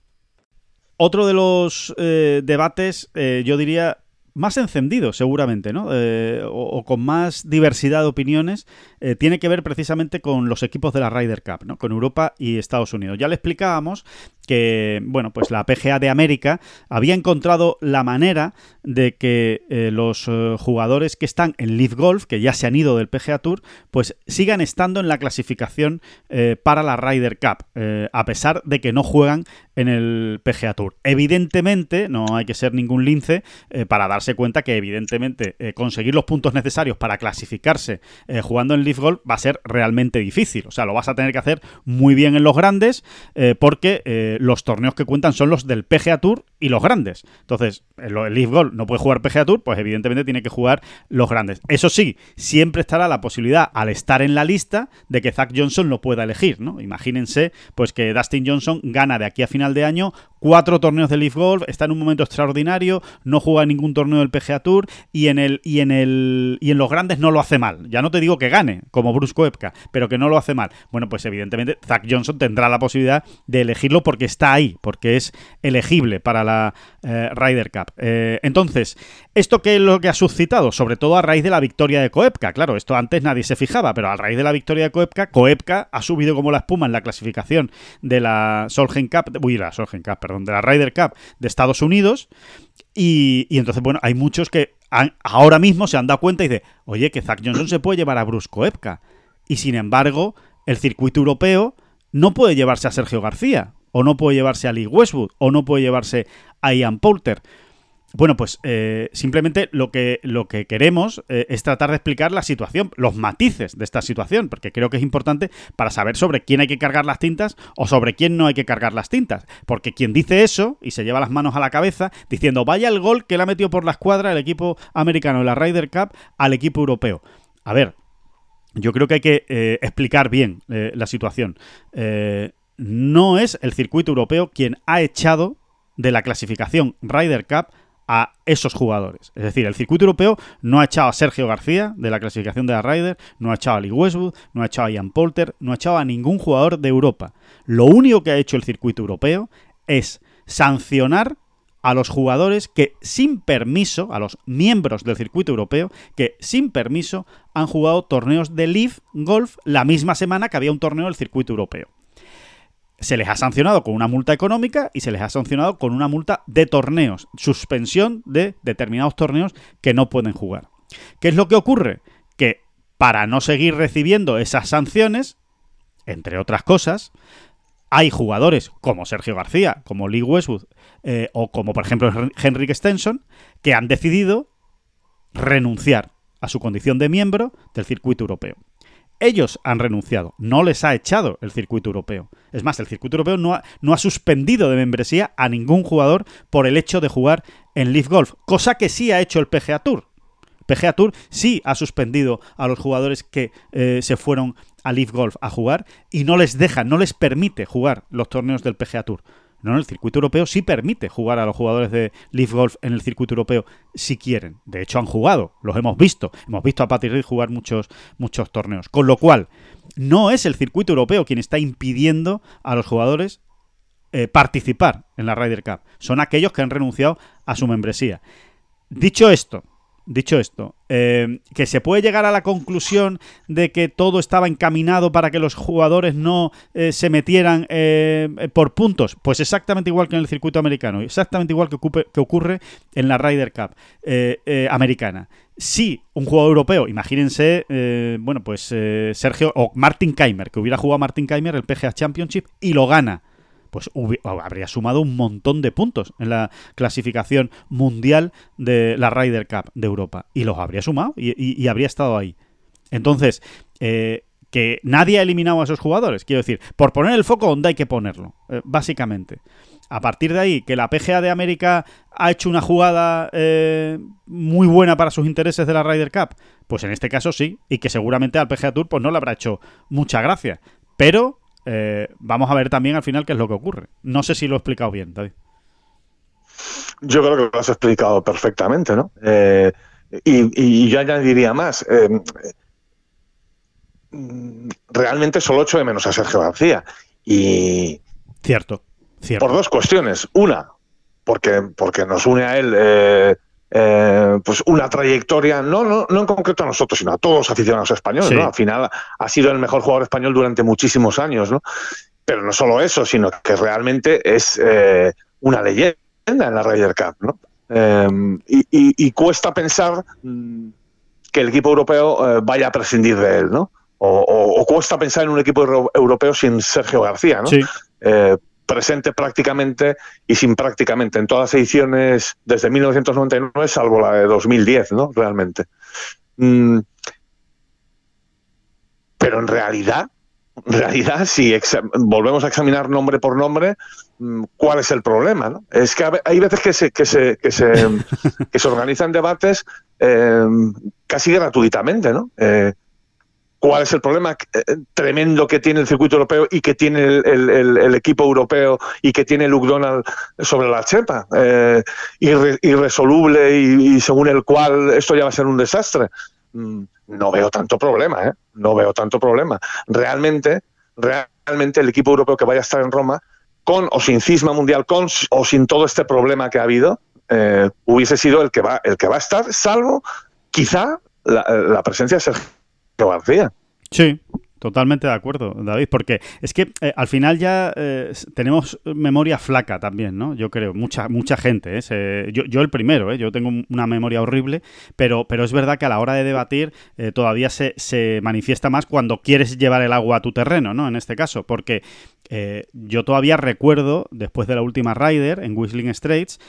Otro de los eh, debates, eh, yo diría, más encendido, seguramente, ¿no? Eh, o, con más diversidad de opiniones, eh, tiene que ver precisamente con los equipos de la Ryder Cup, ¿no? Con Europa y Estados Unidos. Ya le explicábamos que, bueno, pues la PGA de América había encontrado la manera de que eh, los jugadores que están en Leaf Golf, que ya se han ido del PGA Tour, pues sigan estando en la clasificación para la Ryder Cup, a pesar de que no juegan en el PGA Tour. Evidentemente, no hay que ser ningún lince para dar cuenta que evidentemente eh, conseguir los puntos necesarios para clasificarse eh, jugando en Leaf Va a ser realmente difícil. O sea, lo vas a tener que hacer muy bien en los grandes eh, porque eh, los torneos que cuentan son los del PGA Tour y los grandes. Entonces, el Leaf Golf no puede jugar PGA Tour, pues evidentemente tiene que jugar los grandes. Eso sí, siempre estará la posibilidad, al estar en la lista, de que Zach Johnson lo pueda elegir, ¿no? Imagínense, pues que Dustin Johnson gana de aquí a final de año cuatro torneos de Leaf Golf, está en un momento extraordinario, no juega ningún torneo del PGA Tour y en el y en el y en los grandes no lo hace mal. Ya no te digo que gane, como Bruce Koepka, pero que no lo hace mal. Bueno, pues evidentemente Zach Johnson tendrá la posibilidad de elegirlo porque está ahí, porque es elegible para la eh, Ryder Cup. Eh, entonces, ¿esto qué es lo que ha suscitado? Sobre todo a raíz de la victoria de Koepka. Claro, esto antes nadie se fijaba, pero a raíz de la victoria de Koepka, Koepka ha subido como la espuma en la clasificación de la Solheim Cup, uy, Solheim Cup, perdón de la Ryder Cup de Estados Unidos. Y, entonces, bueno, hay muchos que ahora mismo se han dado cuenta y dicen, oye, que Zach Johnson se puede llevar a Brusco Epka. Y sin embargo, el circuito europeo no puede llevarse a Sergio García, o no puede llevarse a Lee Westwood, o no puede llevarse a Ian Poulter. Bueno, pues eh, simplemente lo que, lo que queremos eh, es tratar de explicar la situación, los matices de esta situación, porque creo que es importante para saber sobre quién hay que cargar las tintas o sobre quién no hay que cargar las tintas. Porque quien dice eso y se lleva las manos a la cabeza diciendo vaya el gol que le ha metido por la escuadra el equipo americano en la Ryder Cup al equipo europeo. A ver, yo creo que hay que eh, explicar bien la situación. No es el circuito europeo quien ha echado de la clasificación Ryder Cup a esos jugadores. Es decir, el circuito europeo no ha echado a Sergio García de la clasificación de la Ryder, no ha echado a Lee Westwood, no ha echado a Ian Polter, no ha echado a ningún jugador de Europa. Lo único que ha hecho el circuito europeo es sancionar a los jugadores que sin permiso, a los miembros del circuito europeo, que sin permiso han jugado torneos de Leaf Golf la misma semana que había un torneo del circuito europeo se les ha sancionado con una multa económica y se les ha sancionado con una multa de torneos, suspensión de determinados torneos que no pueden jugar. ¿Qué es lo que ocurre? Que para no seguir recibiendo esas sanciones, entre otras cosas, hay jugadores como Sergio García, como Lee Westwood eh, o como por ejemplo Henrik Stenson que han decidido renunciar a su condición de miembro del circuito europeo. Ellos han renunciado, no les ha echado el circuito europeo. Es más, el circuito europeo no ha, suspendido de membresía a ningún jugador por el hecho de jugar en Leaf Golf, cosa que sí ha hecho el PGA Tour. PGA Tour sí ha suspendido a los jugadores que eh, se fueron a Leaf Golf a jugar y no les deja, no les permite jugar los torneos del PGA Tour. No, el circuito europeo sí permite jugar a los jugadores de Leaf Golf en el circuito europeo si quieren. De hecho, han jugado, los hemos visto. Hemos visto a Patty Reed jugar muchos, muchos torneos. Con lo cual, no es el circuito europeo quien está impidiendo a los jugadores eh, participar en la Ryder Cup. Son aquellos que han renunciado a su membresía. Dicho esto, Dicho esto, eh, que se puede llegar a la conclusión de que todo estaba encaminado para que los jugadores no eh, se metieran eh, por puntos, pues exactamente igual que en el circuito americano, exactamente igual que, que ocurre en la Ryder Cup americana. Si un jugador europeo, imagínense, bueno, pues Sergio o Martin Keimer, que hubiera jugado Martin Keimer el PGA Championship y lo gana pues habría sumado un montón de puntos en la clasificación mundial de la Ryder Cup de Europa. Y los habría sumado y, habría estado ahí. Entonces, eh, que nadie ha eliminado a esos jugadores. Quiero decir, por poner el foco donde hay que ponerlo, eh, básicamente. A partir de ahí, que la PGA de América ha hecho una jugada eh, muy buena para sus intereses de la Ryder Cup, pues en este caso sí, y que seguramente al PGA Tour pues no le habrá hecho mucha gracia. Pero eh, vamos a ver también al final qué es lo que ocurre. No sé si lo he explicado bien, David. Yo creo que lo has explicado perfectamente, ¿no? Eh, y, yo añadiría más. Eh, realmente solo echo de menos a Sergio García. Y. Cierto, cierto. Por dos cuestiones. Una, porque, porque nos une a él eh, pues una trayectoria, no, no, no en concreto a nosotros, sino a todos los aficionados españoles. ¿no? Al final ha sido el mejor jugador español durante muchísimos años, ¿no? Pero no solo eso, sino que realmente es eh, una leyenda en la Ryder Cup, ¿no? Em, y, cuesta pensar mm, que el equipo europeo eh, vaya a prescindir de él, ¿no? O, cuesta pensar en un equipo europeo sin Sergio García, ¿no? Presente prácticamente y sin prácticamente en todas las ediciones desde 1999, salvo la de 2010, ¿no? Realmente. Mm. pero en realidad, en realidad, si volvemos a examinar nombre por nombre, mm, ¿cuál es el problema? ¿no? Es que hay veces que se, que se, que se, [LAUGHS] que se organizan debates eh, casi gratuitamente, ¿no? Eh, cuál es el problema eh, tremendo que tiene el circuito europeo y que tiene el, equipo europeo y que tiene Luke Donald sobre la chepa, eh, irresoluble y, según el cual esto ya va a ser un desastre. Mm, no veo tanto problema, ¿eh? No veo tanto problema. Realmente, realmente el equipo europeo que vaya a estar en Roma, con o sin cisma mundial, con o sin todo este problema que ha habido, eh, hubiese sido el que va, el que va a estar, salvo quizá la presencia de Sergio Sí, Totalmente de acuerdo, David, porque es que eh, al final ya eh, tenemos memoria flaca también, ¿no? Yo creo, mucha mucha gente, ¿eh? yo, el primero. Yo tengo una memoria horrible, pero, pero es verdad que a la hora de debatir todavía se, se, manifiesta más cuando quieres llevar el agua a tu terreno, ¿no? En este caso, porque yo todavía recuerdo, después de la última Rider en Whistling Straits,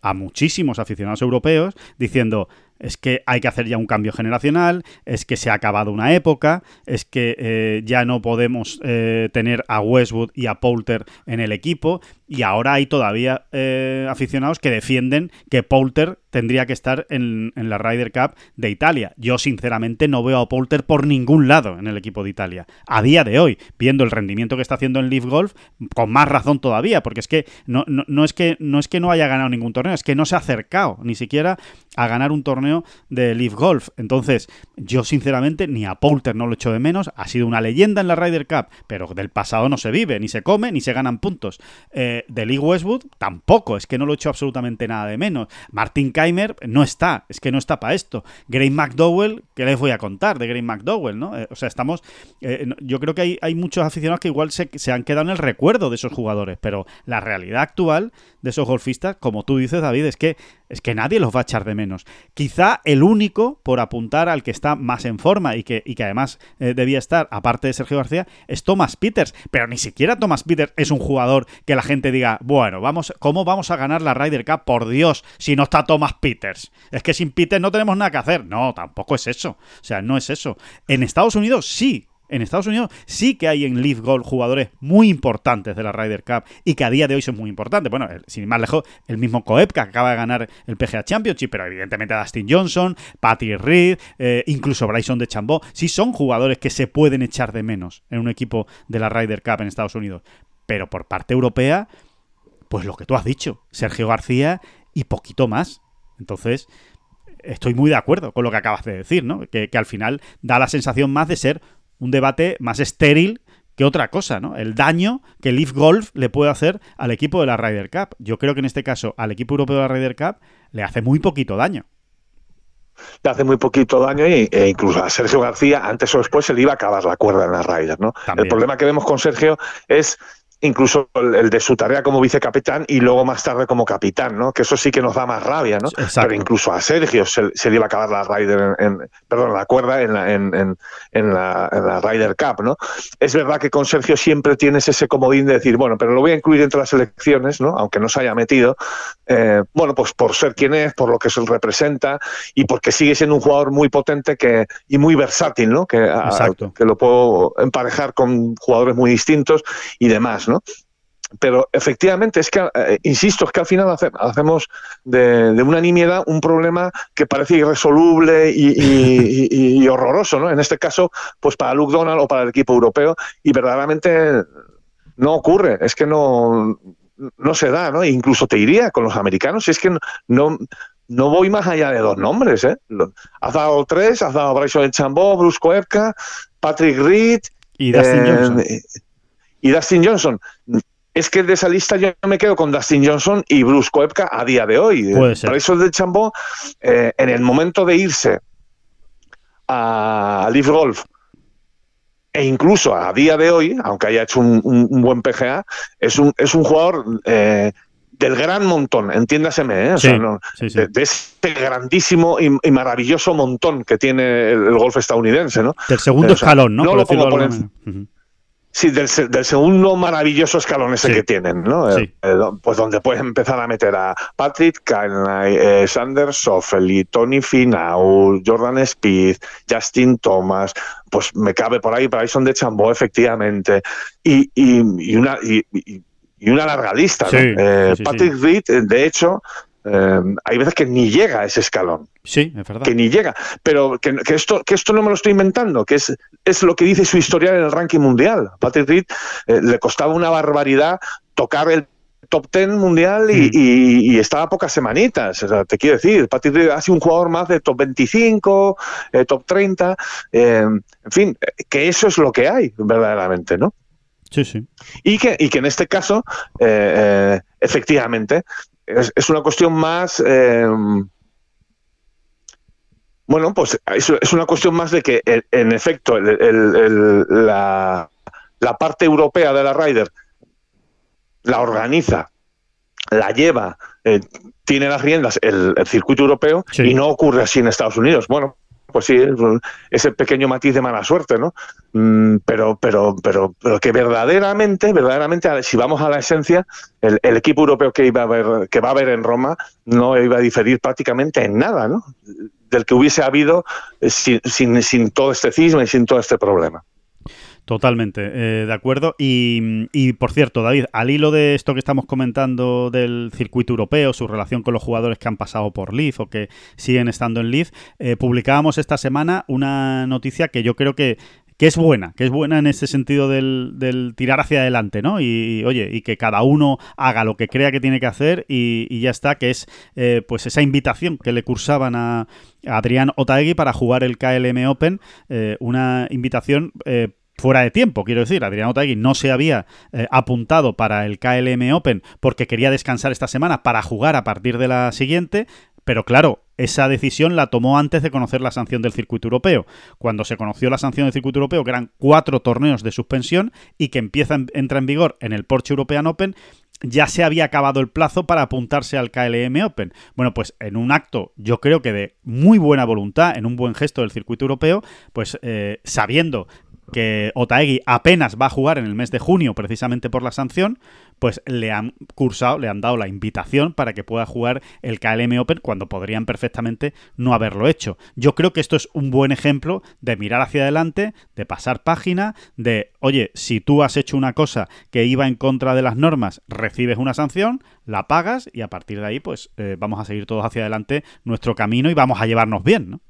a muchísimos aficionados europeos diciendo es que hay que hacer ya un cambio generacional, es que se ha acabado una época, es que eh, ya no podemos eh, tener a Westwood y a Poulter en el equipo y ahora hay todavía eh, aficionados que defienden que Poulter tendría que estar en, la Ryder Cup de Italia. Yo sinceramente no veo a Poulter por ningún lado en el equipo de Italia. A día de hoy, viendo el rendimiento que está haciendo en Leaf Golf, con más razón todavía, porque es que no, no, es que no es que no haya ganado ningún torneo, es que no se ha acercado ni siquiera a ganar un torneo de Leaf Golf. Entonces, yo sinceramente ni a Poulter no lo echo de menos, ha sido una leyenda en la Ryder Cup, pero del pasado no se vive, ni se come, ni se ganan puntos. Eh, de, Lee Westwood tampoco, es que no lo he hecho absolutamente nada de menos. Martin Keimer no está, es que no está para esto. Gray McDowell, ¿qué les voy a contar de Gray McDowell? ¿no? Eh, o sea, estamos. Eh, yo creo que hay, hay, muchos aficionados que igual se, se han quedado en el recuerdo de esos jugadores, pero la realidad actual de esos golfistas, como tú dices, David, es que es que nadie los va a echar de menos. Quizá el único, por apuntar al que está más en forma y que, y que además eh, debía estar, aparte de Sergio García, es Thomas Peters. Pero ni siquiera Thomas Peters es un jugador que la gente diga, bueno, vamos, ¿cómo vamos a ganar la Ryder Cup? Por Dios, si no está Thomas Peters. Es que sin Peters no tenemos nada que hacer. No, tampoco es eso. O sea, no es eso. En Estados Unidos sí, en Estados Unidos sí que hay en Leaf Golf jugadores muy importantes de la Ryder Cup y que a día de hoy son muy importantes. Bueno, sin ir más lejos, el mismo Koepka que acaba de ganar el PGA Championship, pero evidentemente Dustin Johnson, Patty Reed, eh, incluso Bryson de Chambó, sí son jugadores que se pueden echar de menos en un equipo de la Ryder Cup en Estados Unidos. Pero por parte europea, pues lo que tú has dicho, Sergio García y poquito más. Entonces, estoy muy de acuerdo con lo que acabas de decir, ¿no? Que, que al final da la sensación más de ser un debate más estéril que otra cosa, ¿no? El daño que Leaf Golf le puede hacer al equipo de la Ryder Cup. Yo creo que en este caso al equipo europeo de la Ryder Cup le hace muy poquito daño. Le hace muy poquito daño e incluso a Sergio García antes o después se le iba a acabar la cuerda en la Ryder, ¿no? El problema que vemos con Sergio es incluso el, de su tarea como vicecapitán y luego más tarde como capitán, ¿no? Que eso sí que nos da más rabia, ¿no? Pero incluso a Sergio se, le iba a acabar la Ryder, en, perdón, la cuerda en la, en, en, la, la, Ryder Cup, ¿no? Es verdad que con Sergio siempre tienes ese comodín de decir, bueno, pero lo voy a incluir entre las elecciones, ¿no? Aunque no se haya metido, eh, bueno, pues por ser quien es, por lo que se representa y porque sigue siendo un jugador muy potente que, y muy versátil, ¿no? Que, que lo puedo emparejar con jugadores muy distintos y demás, pero efectivamente, es que, eh, insisto, es que al final hacemos de, una nimiedad un problema que parece irresoluble [LAUGHS] y, horroroso, ¿no? En este caso, pues para Luke Donald o para el equipo europeo, y verdaderamente no ocurre, es que no, no se da, ¿no? incluso te iría con los americanos, es que no, no voy más allá de dos nombres, ¿eh? Has dado tres, has dado Bryson Chambó, Bruce Koepka, Patrick Reed... Y Dustin eh, Johnson y Dustin Johnson. Es que de esa lista yo me quedo con Dustin Johnson y Bruce Koepka a día de hoy. Puede ser. eso de Chambó, eh, en el momento de irse a Leaf Golf, e incluso a día de hoy, aunque haya hecho un, buen PGA, es un, es un jugador eh, del gran montón, entiéndaseme, ¿eh? De, este grandísimo y, maravilloso montón que tiene el, golf estadounidense, ¿no? Del segundo escalón, ¿no? No lo pongo por Sí, del, segundo maravilloso escalón ese que tienen, ¿no? Eh, pues donde puedes empezar a meter a Patrick Kane, eh, Sander Soffeli, Tony Finau, Jordan Speed, Justin Thomas, pues me cabe por ahí Bryson de Chambó, efectivamente, y, y, una, y, una larga lista. ¿no? Patrick Reed, de hecho, hay veces que ni llega a ese escalón. Sí, es verdad. Que ni llega. Pero que, esto, que esto no me lo estoy inventando, que es, es lo que dice su historial en el ranking mundial. Patrick Reed eh, le costaba una barbaridad tocar el top 10 mundial mm. y, estaba pocas semanitas. O sea, te quiero decir, Patrick Reed ha sido un jugador más de top 25, eh, top 30. Eh, en fin, que eso es lo que hay verdaderamente, ¿no? Sí, sí. Y que, y que en este caso, efectivamente, es, es, una cuestión más bueno, pues es una cuestión más de que, en efecto, la, parte europea de la Ryder la organiza, la lleva, eh, tiene las riendas el, circuito europeo y no ocurre así en Estados Unidos. Bueno, pues sí, ese pequeño matiz de mala suerte, ¿no? Mm, pero, pero, pero, pero que verdaderamente, verdaderamente, si vamos a la esencia, el, equipo europeo que iba a ver, que va a haber en Roma, no iba a diferir prácticamente en nada, ¿no? del que hubiese habido eh, sin, sin, todo este cisma y sin todo este problema. Totalmente, eh, de acuerdo. Y, por cierto, David, al hilo de esto que estamos comentando del circuito europeo, su relación con los jugadores que han pasado por Leaf o que siguen estando en Leaf, eh, publicábamos esta semana una noticia que yo creo que que es buena, que es buena en ese sentido del, tirar hacia adelante, ¿no? Y, oye, y que cada uno haga lo que crea que tiene que hacer y, ya está, que es eh, pues esa invitación que le cursaban a, Adrián Otaegui para jugar el KLM Open, eh, una invitación eh, fuera de tiempo, quiero decir. Adrián Otaegui no se había apuntado para el KLM Open porque quería descansar esta semana para jugar a partir de la siguiente. Pero claro, esa decisión la tomó antes de conocer la sanción del circuito europeo. Cuando se conoció la sanción del circuito europeo, que eran cuatro torneos de suspensión y que empieza, entra en vigor en el Porsche European Open, ya se había acabado el plazo para apuntarse al KLM Open. Bueno, pues en un acto, yo creo que de muy buena voluntad, en un buen gesto del circuito europeo, pues eh, sabiendo que Otaegui apenas va a jugar en el mes de junio precisamente por la sanción, pues le han cursado, le han dado la invitación para que pueda jugar el KLM Open cuando podrían perfectamente no haberlo hecho. Yo creo que esto es un buen ejemplo de mirar hacia adelante, de pasar página, de, oye, si tú has hecho una cosa que iba en contra de las normas, recibes una sanción, la pagas y a partir de ahí, pues eh, vamos a seguir todos hacia adelante nuestro camino y vamos a llevarnos bien, ¿no?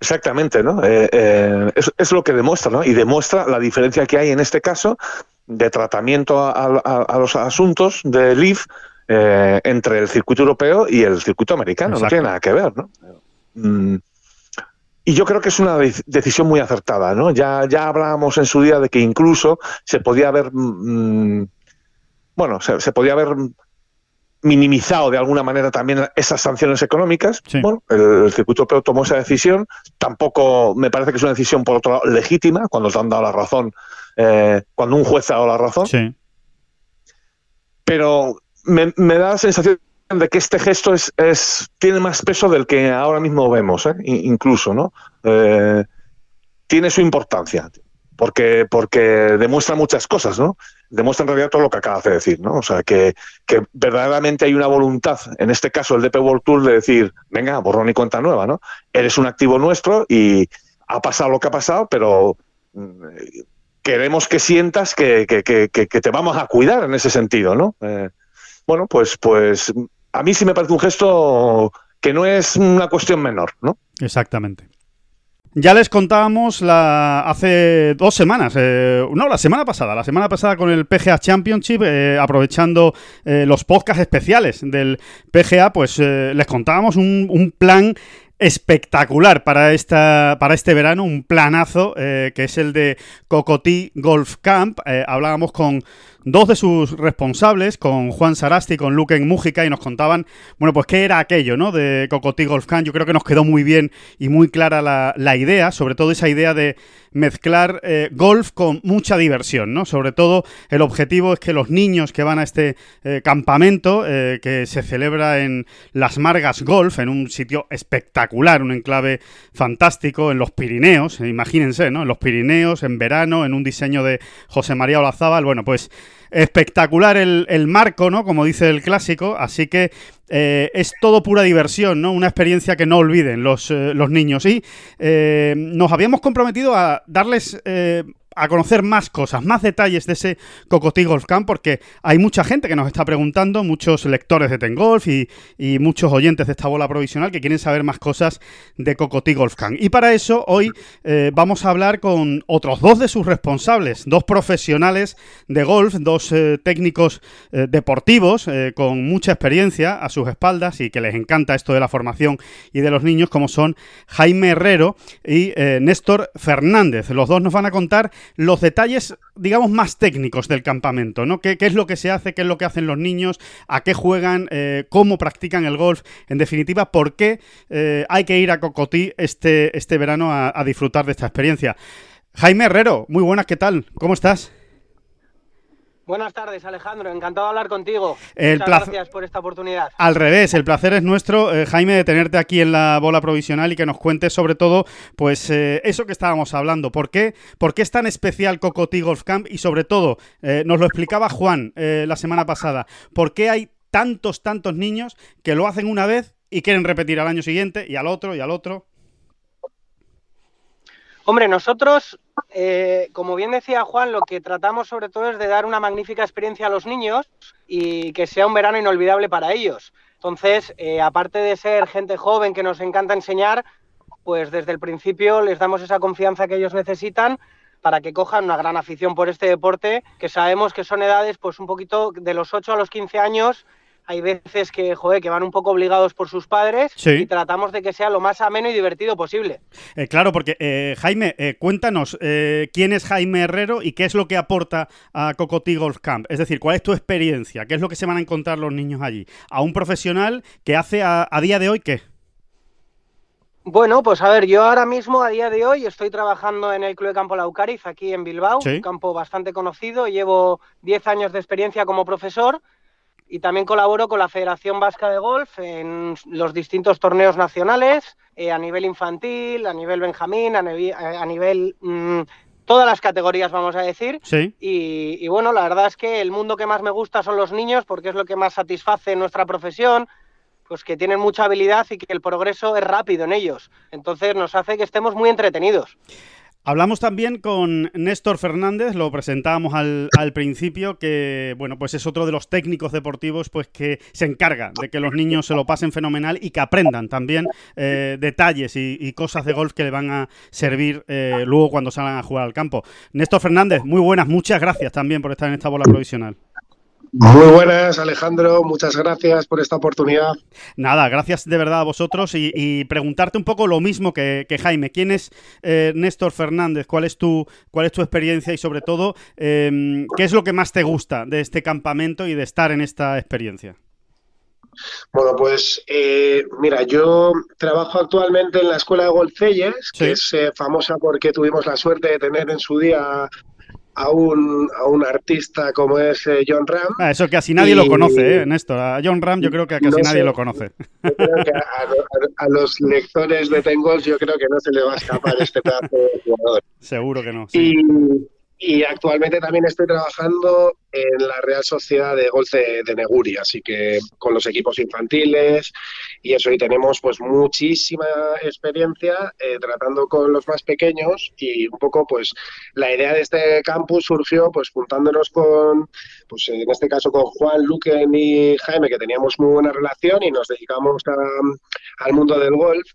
Exactamente, ¿no? Eh, eh, es, lo que demuestra, ¿no? Y demuestra la diferencia que hay en este caso de tratamiento a, los asuntos de LIF eh, entre el circuito europeo y el circuito americano. No tiene nada que ver, ¿no? Mm, y yo creo que es una decisión muy acertada, ¿no? Ya, ya hablábamos en su día de que incluso se podía haber, mm, mm, bueno, se podía haber minimizado de alguna manera también esas sanciones económicas. Bueno, el, circuito europeo tomó esa decisión. Tampoco me parece que es una decisión, por otro lado, legítima, cuando te han dado la razón, eh, cuando un juez ha dado la razón. Sí. Pero me, da la sensación de que este gesto es, es, tiene más peso del que ahora mismo vemos, ¿eh? incluso, ¿no? Eh, tiene su importancia porque, porque demuestra muchas cosas, ¿no? Demuestra en realidad todo lo que acabas de decir, ¿no? O sea, que, verdaderamente hay una voluntad, en este caso el DP World Tour, de decir, venga, borrón y cuenta nueva, ¿no? Eres un activo nuestro y ha pasado lo que ha pasado, pero mm, queremos que sientas que, te vamos a cuidar en ese sentido, ¿no? Eh, bueno, pues, pues a mí sí me parece un gesto que no es una cuestión menor, ¿no? Exactamente. Ya les contábamos la, hace dos semanas, eh, no, la semana pasada, la semana pasada con el PGA Championship, eh, aprovechando eh, los podcasts especiales del PGA, pues les contábamos un, un plan espectacular para, esta, para este verano, un planazo que es el de Cocotí Golf Camp. hablábamos con dos de sus responsables, con Juan Sarasti y con Luke Mújica, y nos contaban, bueno, pues qué era aquello, ¿no? De Cocotí Golf Camp. Yo creo que nos quedó muy bien y muy clara la, la idea, sobre todo esa idea de mezclar eh, golf con mucha diversión, ¿no? Sobre todo el objetivo es que los niños que van a este eh, campamento, eh, que se celebra en Las Margas Golf, en un sitio espectacular, un enclave fantástico en los Pirineos, imagínense, ¿no? En los Pirineos, en verano, en un diseño de José María Olazábal, bueno, pues espectacular el, el, marco, ¿no? Como dice el clásico, así que eh, es todo pura diversión, ¿no? Una experiencia que no olviden los, eh, los niños. Y eh, nos habíamos comprometido a darles a conocer más cosas, más detalles de ese Cocotí Golf Camp, porque hay mucha gente que nos está preguntando, muchos lectores de Ten Golf y, muchos oyentes de esta bola provisional que quieren saber más cosas de Cocotí Golf Camp. Y para eso hoy eh, vamos a hablar con otros dos de sus responsables, dos profesionales de golf, dos eh, técnicos eh, deportivos con mucha experiencia a sus espaldas y que les encanta esto de la formación y de los niños, como son Jaime Herrero y Néstor Fernández. Los dos nos van a contar los detalles, digamos, más técnicos del campamento, ¿no? ¿Qué, es lo que se hace? ¿Qué es lo que hacen los niños? ¿A qué juegan? Eh, ¿Cómo practican el golf? En definitiva, ¿por qué eh, hay que ir a Cocotí este, este verano a disfrutar de esta experiencia? Jaime Herrero, muy buenas, ¿qué tal? ¿Cómo estás? Buenas tardes, Alejandro. Encantado de hablar contigo. Muchas gracias por esta oportunidad. Al revés, el placer es nuestro, eh, Jaime, de tenerte aquí en la bola provisional y que nos cuentes sobre todo, pues, eh, eso que estábamos hablando. ¿Por qué? ¿Por qué es tan especial Cocotí Golf Camp? Y sobre todo, eh, nos lo explicaba Juan la semana pasada, ¿por qué hay tantos, tantos niños que lo hacen una vez y quieren repetir al año siguiente y al otro y al otro? Hombre, nosotros, eh, como bien decía Juan, lo que tratamos sobre todo es de dar una magnífica experiencia a los niños y que sea un verano inolvidable para ellos. Entonces, eh, aparte de ser gente joven que nos encanta enseñar, pues desde el principio les damos esa confianza que ellos necesitan para que cojan una gran afición por este deporte, que sabemos que son edades pues un poquito de los 8 a los 15 años hay veces que, joder, que van un poco obligados por sus padres y tratamos de que sea lo más ameno y divertido posible. Eh, claro, porque eh, Jaime, eh, cuéntanos quién es Jaime Herrero y qué es lo que aporta a Cocotí Golf Camp. Es decir, cuál es tu experiencia, qué es lo que se van a encontrar los niños allí. A un profesional que hace a, día de hoy qué. Bueno, pues a ver, yo ahora mismo, a día de hoy, estoy trabajando en el Club de Campo Laucariz, aquí en Bilbao, un campo bastante conocido. Llevo 10 años de experiencia como profesor y también colaboro con la Federación Vasca de Golf en los distintos torneos nacionales, eh, a nivel infantil, a nivel benjamín, a, eh, nivel... Mm, todas las categorías, vamos a decir. Sí. Y, bueno, la verdad es que el mundo que más me gusta son los niños porque es lo que más satisface nuestra profesión, pues que tienen mucha habilidad y que el progreso es rápido en ellos. Entonces nos hace que estemos muy entretenidos. Hablamos también con Néstor Fernández, lo presentábamos al, principio, que bueno, pues es otro de los técnicos deportivos pues que se encarga de que los niños se lo pasen fenomenal y que aprendan también eh, detalles y, cosas de golf que le van a servir eh, luego cuando salgan a jugar al campo. Néstor Fernández, muy buenas, muchas gracias también por estar en esta bola provisional. Muy buenas, Alejandro. Muchas gracias por esta oportunidad. Nada, gracias de verdad a vosotros y, preguntarte un poco lo mismo que, Jaime. ¿Quién es eh, Néstor Fernández? ¿Cuál es tu, cuál es tu experiencia y sobre todo em, qué es lo que más te gusta de este campamento y de estar en esta experiencia? Bueno, pues eh, mira, yo trabajo actualmente en la Escuela de Golfelles, que es eh, famosa porque tuvimos la suerte de tener en su día a un, a un artista como es eh, John Ram. Ah, eso casi nadie lo conoce, ¿eh, Néstor? A John Ram yo creo que casi nadie lo conoce. Yo creo que a, los lectores de Tengos yo creo que no se le va a escapar este pedazo de jugador. [LAUGHS] Seguro que no. Sí. Y actualmente también estoy trabajando en la Real Sociedad de Golf de, Neguri, así que con los equipos infantiles y eso, y tenemos pues muchísima experiencia eh, tratando con los más pequeños y un poco pues la idea de este campus surgió pues juntándonos con, pues en este caso con Juan, Luque y Jaime, que teníamos muy buena relación y nos dedicamos al mundo del golf,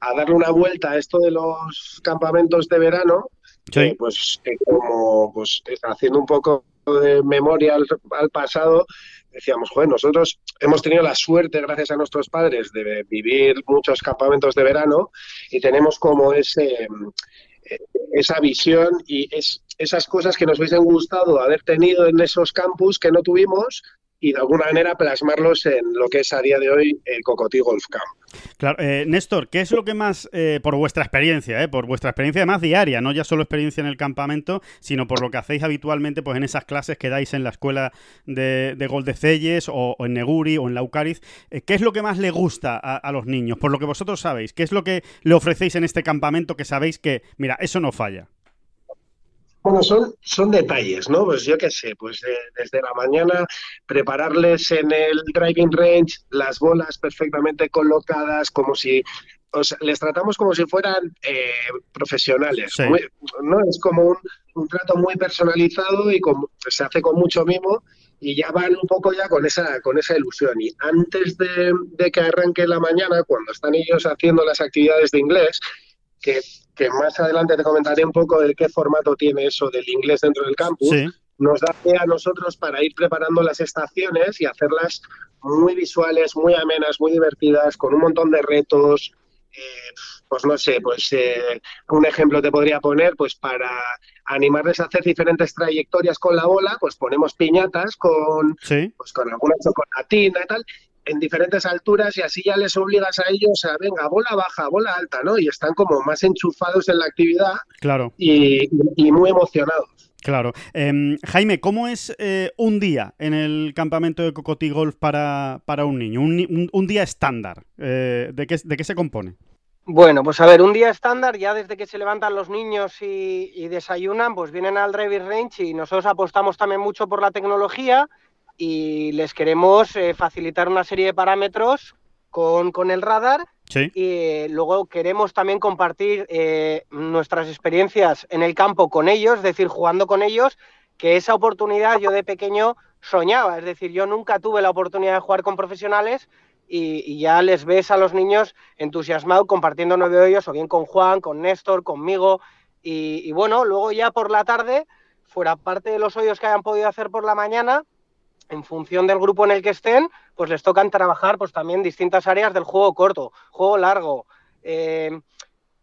a darle una vuelta a esto de los campamentos de verano Sí. pues como pues haciendo un poco de memoria al, pasado, decíamos, joder, nosotros hemos tenido la suerte, gracias a nuestros padres, de vivir muchos campamentos de verano y tenemos como ese eh, esa visión y es esas cosas que nos hubiesen gustado haber tenido en esos campus que no tuvimos y de alguna manera plasmarlos en lo que es a día de hoy el Cocotí Golf Camp. Claro, eh, Néstor, ¿qué es lo que más, eh, por vuestra experiencia, eh, por vuestra experiencia más diaria, no ya solo experiencia en el campamento, sino por lo que hacéis habitualmente pues en esas clases que dais en la escuela de, de Goldecelles o, en Neguri o en Laucariz, eh, ¿qué es lo que más le gusta a, los niños? Por lo que vosotros sabéis, ¿qué es lo que le ofrecéis en este campamento que sabéis que, mira, eso no falla? Bueno, son, son detalles, ¿no? Pues yo qué sé, pues eh, desde la mañana prepararles en el driving range las bolas perfectamente colocadas, como si o sea, les tratamos como si fueran eh, profesionales. Sí. Muy- no es como un, un trato muy personalizado y con- se hace con mucho mimo y ya van un poco ya con esa con esa ilusión. Y antes de, de que arranque la mañana, cuando están ellos haciendo las actividades de inglés, que, que más adelante te comentaré un poco de qué formato tiene eso del inglés dentro del campus, Sí, nos da pie a nosotros para ir preparando las estaciones y hacerlas muy visuales, muy amenas, muy divertidas, con un montón de retos. eh, pues no sé, pues eh, un ejemplo te podría poner, pues para animarles a hacer diferentes trayectorias con la bola, pues ponemos piñatas con, sí. pues con alguna chocolatina y tal, en diferentes alturas y así ya les obligas a ellos a, venga, bola baja, bola alta, ¿no? Y están como más enchufados en la actividad Claro, y, y muy emocionados. claro. Em, Jaime, ¿cómo es eh, un día en el campamento de Cocotí Golf para, para un niño? Un, ni- un- un día estándar. Eh, ¿de, qué, ¿De qué se compone? Bueno, pues a ver, un día estándar, ya desde que se levantan los niños y, y desayunan, pues vienen al driving range y nosotros apostamos también mucho por la tecnología y les queremos eh, facilitar una serie de parámetros con, con el radar Sí, y eh, luego queremos también compartir eh, nuestras experiencias en el campo con ellos, es decir, jugando con ellos, que esa oportunidad yo de pequeño soñaba, es decir, yo nunca tuve la oportunidad de jugar con profesionales y, y ya les ves a los niños entusiasmados compartiendo nueve hoyos, o bien con Juan, con Néstor, conmigo, y, y bueno, luego ya por la tarde, fuera parte de los hoyos que hayan podido hacer por la mañana, en función del grupo en el que estén, pues les tocan trabajar pues también distintas áreas del juego corto, juego largo, eh,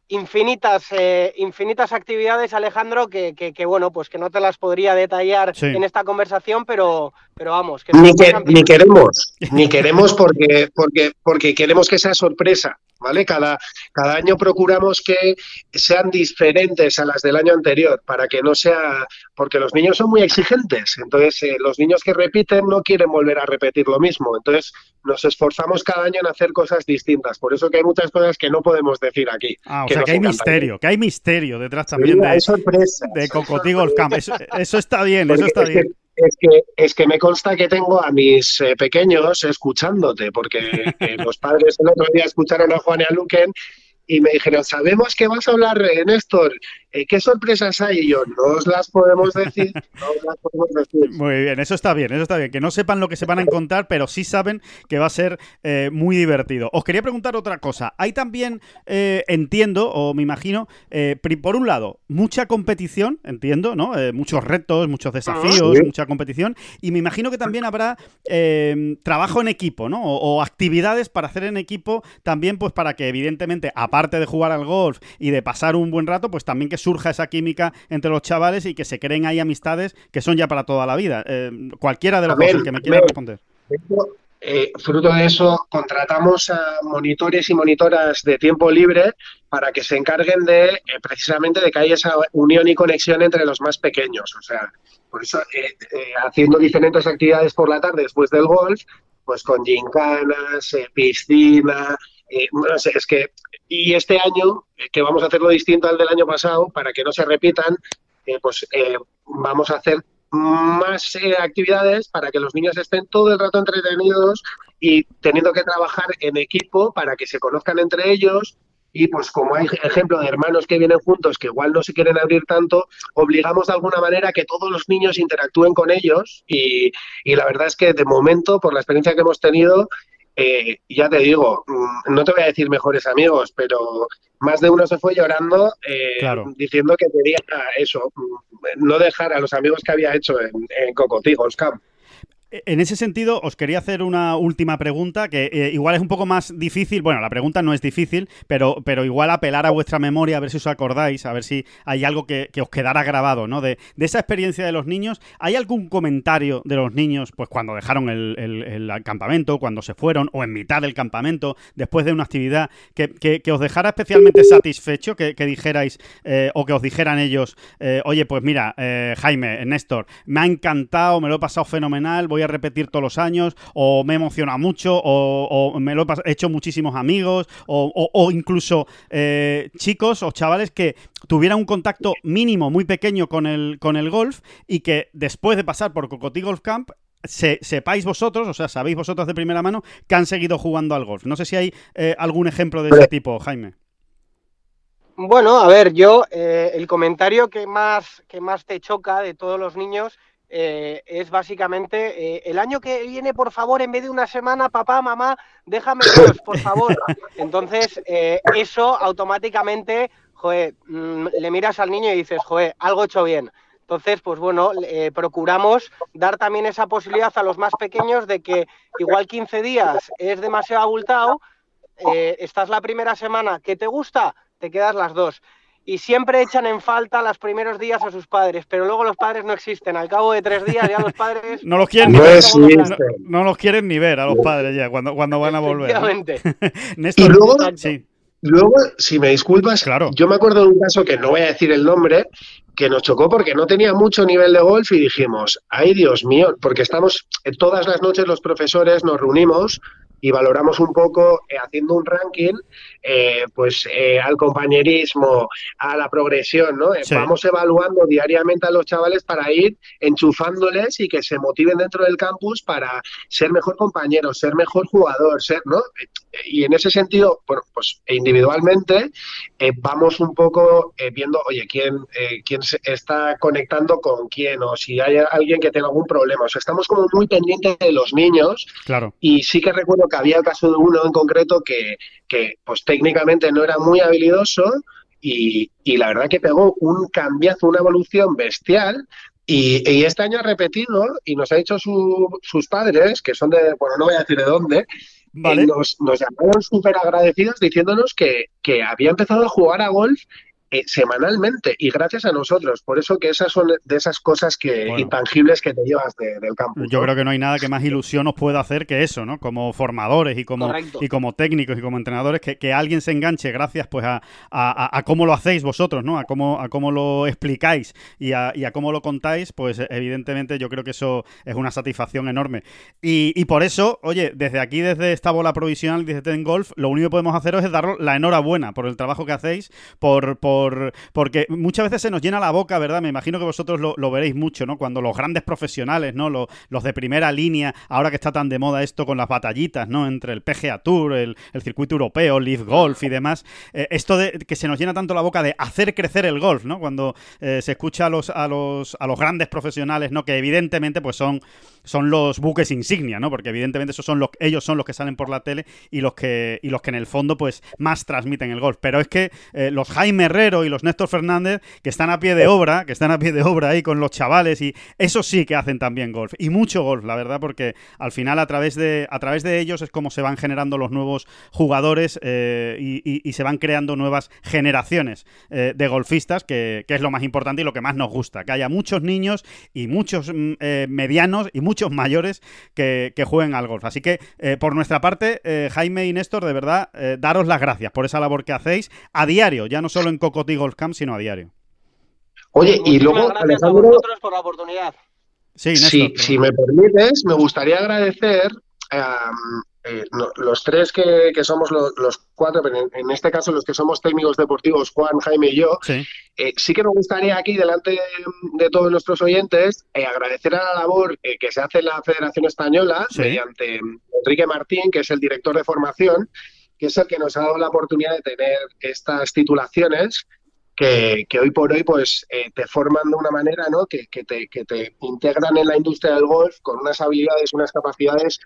infinitas, eh, infinitas actividades, Alejandro, que, que, que, bueno, pues que no te las podría detallar Sí. en esta conversación, pero, pero vamos, que Ni, que- ni queremos, ni queremos porque, porque, porque queremos que sea sorpresa, ¿vale? Cada, cada año procuramos que sean diferentes a las del año anterior, para que no sea, porque los niños son muy exigentes, entonces eh, los niños que repiten no quieren volver a repetir lo mismo, entonces nos esforzamos cada año en hacer cosas distintas, por eso que hay muchas cosas que no podemos decir aquí. Ah, o que sea que hay misterio, que hay misterio detrás también de, hay sorpresas. de Cocotí Golf Camp. Eso, eso está bien, Porque eso está es, bien. Que, es, que, es que me consta que tengo a mis eh, pequeños escuchándote, porque [LAUGHS] eh, los padres el otro día escucharon a Juan y a Luquen y me dijeron, sabemos que vas a hablar, eh, Néstor, ¿qué sorpresas hay? Y yo, no os las podemos decir, [LAUGHS] no os las podemos decir. Muy bien, eso está bien, eso está bien. Que no sepan lo que se van a encontrar, pero sí saben que va a ser eh, muy divertido. Os quería preguntar otra cosa. Hay también, eh, entiendo, o me imagino, eh, por un lado, mucha competición, entiendo, ¿no? Eh, muchos retos, muchos desafíos, Sí. mucha competición. Y me imagino que también habrá eh, trabajo en equipo, ¿no? O, o actividades para hacer en equipo también, pues para que, evidentemente, aparte de jugar al golf y de pasar un buen rato, pues también que surja esa química entre los chavales y que se creen ahí amistades que son ya para toda la vida. Eh, cualquiera de los dos, que me quiera amén. responder. Eh, fruto de eso, contratamos a monitores y monitoras de tiempo libre para que se encarguen de eh, precisamente de que haya esa unión y conexión entre los más pequeños. O sea, por eso, eh, eh, haciendo diferentes actividades por la tarde después del golf, pues con gincanas, piscina, eh, es que. Y este año, eh, que vamos a hacerlo distinto al del año pasado, para que no se repitan, eh, pues vamos a hacer más actividades para que los niños estén todo el rato entretenidos y teniendo que trabajar en equipo para que se conozcan entre ellos y pues como hay ejemplo de hermanos que vienen juntos que igual no se quieren abrir tanto, obligamos de alguna manera a que todos los niños interactúen con ellos y la verdad es que de momento, por la experiencia que hemos tenido, eh, ya te digo, mm, no te voy a decir mejores amigos, pero más de uno se fue llorando eh, Claro. diciendo que quería eso, mm, no dejar a los amigos que había hecho en, en Cocotí, Golf Camp. En ese sentido, os quería hacer una última pregunta que eh, igual es un poco más difícil. Bueno, la pregunta no es difícil, pero, pero igual apelar a vuestra memoria, a ver si os acordáis, a ver si hay algo que, os quedara grabado, ¿no? De, esa experiencia de los niños. ¿Hay algún comentario de los niños, pues cuando dejaron el, campamento, cuando se fueron, o en mitad del campamento, después de una actividad, que, os dejara especialmente satisfecho, que, dijerais, eh, o que os dijeran ellos, eh, oye, pues mira, Jaime, Néstor, me ha encantado, me lo he pasado fenomenal, voy a repetir todos los años, o me emociona mucho, o, me lo he hecho muchísimos amigos, o, incluso eh, chicos o chavales que tuvieran un contacto mínimo muy pequeño con el, con el golf y que después de pasar por Cocotí Golf Camp sepáis vosotros, o sea, sabéis vosotros de primera mano que han seguido jugando al golf. No sé si hay eh, algún ejemplo de ese tipo, Jaime. Bueno, a ver, yo eh, el comentario que más, que más te choca de todos los niños eh, es básicamente eh, el año que viene, por favor, en vez de una semana, papá, mamá, déjame dos, por favor. [LAUGHS] Entonces, eh, eso automáticamente, joder, mm, le miras al niño y dices, joder, algo hecho bien. Entonces, pues bueno, procuramos dar también esa posibilidad a los más pequeños de que igual 15 días es demasiado abultado, estás la primera semana que te gusta, te quedas las dos y siempre echan en falta los primeros días a sus padres, pero luego los padres no existen. Al cabo de tres días ya los padres... no los quieren ni ver. No, los quieren ni ver a los padres ya cuando, cuando van a volver. [LAUGHS] y luego, luego, si me disculpas, claro. yo me acuerdo de un caso que no voy a decir el nombre, que nos chocó porque no tenía mucho nivel de golf y dijimos, ay Dios mío, porque estamos, todas las noches los profesores nos reunimos y valoramos un poco eh, haciendo un ranking eh, pues eh, al compañerismo, a la progresión, ¿no? Vamos evaluando diariamente a los chavales para ir enchufándoles y que se motiven dentro del campus para ser mejor compañero, ser mejor jugador, ser, ¿no? Y en ese sentido, bueno, pues individualmente vamos un poco viendo, oye, quién, quién está conectando con quién o si hay alguien que tenga algún problema. O sea, estamos como muy pendientes de los niños. Claro. Y sí que recuerdo había el caso de uno en concreto que, pues técnicamente no era muy habilidoso y, la verdad que pegó un cambiazo, una evolución bestial y, este año ha repetido y nos ha dicho sus padres, que son de, bueno, no voy a decir de dónde, ¿Vale? nos, nos llamaron súper agradecidos diciéndonos que, que había empezado a jugar a golf eh, semanalmente y gracias a nosotros. Por eso que esas son de esas cosas que intangibles que te llevas del campo. Yo creo que no hay nada que más ilusión nos pueda hacer que eso, ¿no? Como formadores y como, y como técnicos y como entrenadores, que, alguien se enganche gracias pues a, a, cómo lo hacéis vosotros, ¿no? A cómo, a cómo lo explicáis y a, y a cómo lo contáis, pues evidentemente yo creo que eso es una satisfacción enorme. Y, y por eso, oye, desde aquí, desde esta bola provisional, desde Ten Golf, lo único que podemos haceros es daros la enhorabuena por el trabajo que hacéis, por, por porque muchas veces se nos llena la boca, ¿verdad? Me imagino que vosotros lo, veréis mucho, ¿no? Cuando los grandes profesionales, ¿no? Los, de primera línea, ahora que está tan de moda esto con las batallitas, ¿no? Entre el PGA Tour, el, circuito europeo, Leaf Golf y demás, eh, esto de que se nos llena tanto la boca de hacer crecer el golf, ¿no? Cuando eh, se escucha a los, a los, a los grandes profesionales, ¿no? Que evidentemente pues son, son los buques insignia, ¿no? Porque evidentemente esos son los, ellos son los que salen por la tele y los que, y los que en el fondo pues más transmiten el golf. Pero es que eh, los Jaime Herrero y los Néstor Fernández, que están a pie de obra, que están a pie de obra ahí con los chavales, y eso sí que hacen también golf. Y mucho golf, la verdad, porque al final a través de, a través de ellos es como se van generando los nuevos jugadores eh, y, se van creando nuevas generaciones eh, de golfistas, que, es lo más importante y lo que más nos gusta, que haya muchos niños y muchos mm, eh, medianos y muchos mayores que, que, jueguen al golf. Así que, por nuestra parte, Jaime y Néstor, de verdad, daros las gracias por esa labor que hacéis a diario, ya no solo en Coco Golf Camp, sino a diario. Oye, y luego, Alejandro, por la oportunidad. Sí, si, me permites, me gustaría agradecer a eh, los tres que, somos los, cuatro, pero en, este caso los que somos técnicos deportivos, Juan, Jaime y yo, sí, eh, que me gustaría aquí, delante de, todos nuestros oyentes, eh, agradecer a la labor que se hace en la Federación Española mediante Enrique Martín, que es el director de formación, que es el que nos ha dado la oportunidad de tener estas titulaciones que, hoy por hoy pues eh, te forman de una manera ¿no? que, te, que te integran en la industria del golf con unas habilidades, unas capacidades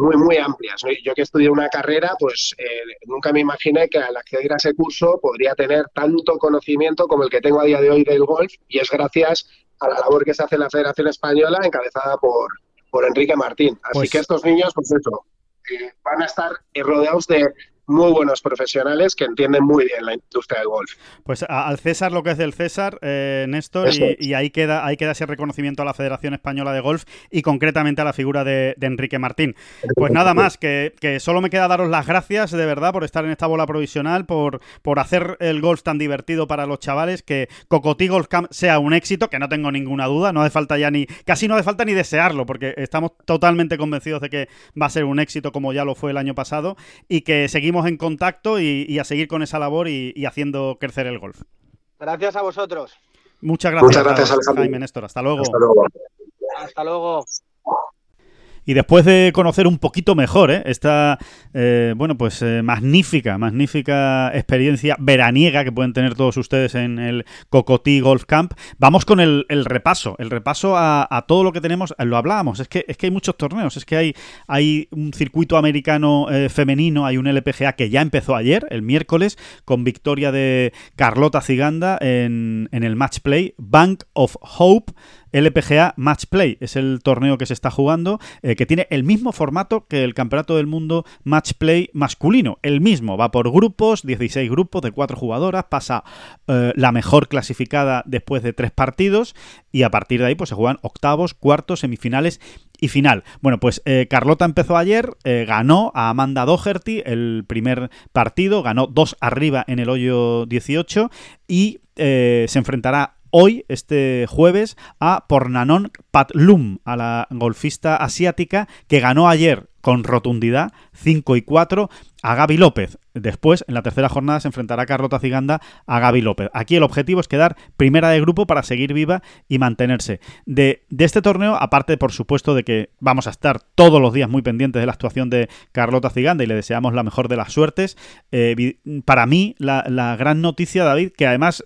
muy, muy amplias. Yo que estudié una carrera, pues eh, nunca me imaginé que al acceder a ese curso podría tener tanto conocimiento como el que tengo a día de hoy del golf y es gracias a la labor que se hace en la Federación Española encabezada por, por Enrique Martín. Así Pues- que estos niños, pues eso, eh, van a estar eh, rodeados de muy buenos profesionales que entienden muy bien la industria del golf. Pues a- al César lo que es del César, eh, Néstor, y, ahí queda ahí queda ese reconocimiento a la Federación Española de Golf y concretamente a la figura de, de Enrique Martín. Pues nada más, que, que solo me queda daros las gracias de verdad por estar en esta bola provisional, por, por hacer el golf tan divertido para los chavales, que Cocotí Golf Camp sea un éxito, que no tengo ninguna duda, no hace falta ya ni, casi no hace falta ni desearlo, porque estamos totalmente convencidos de que va a ser un éxito como ya lo fue el año pasado y que seguimos en contacto y, y a seguir con esa labor y, y haciendo crecer el golf. Gracias a vosotros. Muchas gracias, Muchas gracias. Jaime Néstor. Hasta luego. Hasta luego. Hasta luego. Y después de conocer un poquito mejor ¿eh? esta, eh, bueno, pues eh, magnífica, magnífica experiencia veraniega que pueden tener todos ustedes en el Cocotí Golf Camp, vamos con el, repaso, el repaso a, a todo lo que tenemos. Lo hablábamos, es que, es que hay muchos torneos, es que hay, hay un circuito americano eh, femenino, hay un LPGA que ya empezó ayer, el miércoles, con victoria de Carlota Ciganda en, en el Match Play, Bank of Hope. LPGA Match Play es el torneo que se está jugando, eh, que tiene el mismo formato que el Campeonato del Mundo Match Play masculino. El mismo, va por grupos, 16 grupos de 4 jugadoras, pasa eh, la mejor clasificada después de 3 partidos y a partir de ahí pues se juegan octavos, cuartos, semifinales y final. Bueno, pues eh, Carlota empezó ayer, ganó a Amanda Doherty el primer partido, ganó 2 arriba en el hoyo 18 y se enfrentará hoy, este jueves, a Pornanon Patlum, a la golfista asiática que ganó ayer con rotundidad 5 y 4 a Gaby López. Después, en la tercera jornada, se enfrentará Carlota Ciganda a Gaby López. Aquí el objetivo es quedar primera de grupo para seguir viva y mantenerse. De, este torneo, aparte, por supuesto, de que vamos a estar todos los días muy pendientes de la actuación de Carlota Ciganda y le deseamos la mejor de las suertes, eh, para mí, la, la gran noticia, David, que además...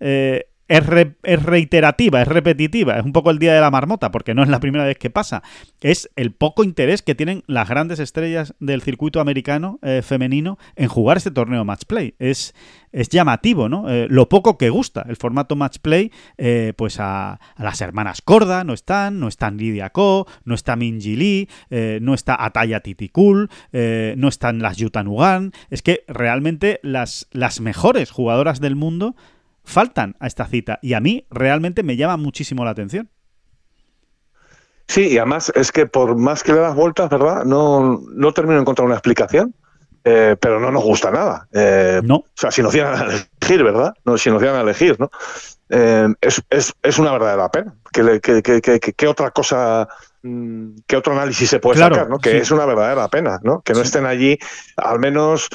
eh, es, es reiterativa, es repetitiva, es un poco el día de la marmota, porque no es la primera vez que pasa. Es el poco interés que tienen las grandes estrellas del circuito americano eh, femenino en jugar este torneo match play. Es, es llamativo, ¿no? Eh, lo poco que gusta el formato match play, eh, pues a, a las hermanas Corda no están, no están Lidia Ko, no está Minji Lee, no está Ataya Titikul, eh, no están las Yutanugan. Es que realmente las, las mejores jugadoras del mundo faltan a esta cita y a mí realmente me llama muchísimo la atención. Sí, y además es que por más que le das vueltas, ¿verdad? No, no termino de encontrar una explicación, eh, pero no nos gusta nada. Eh, No. O sea, si nos dieran a [LAUGHS] elegir, ¿verdad? No, si nos dieran a elegir, ¿no? Eh, es, es, es una verdadera pena. ¿Qué, qué- qué- qué otra cosa, mm, qué otro análisis se puede Claro, sacar, ¿no? Que sí. es una verdadera pena, ¿no? Que no Sí. estén allí al menos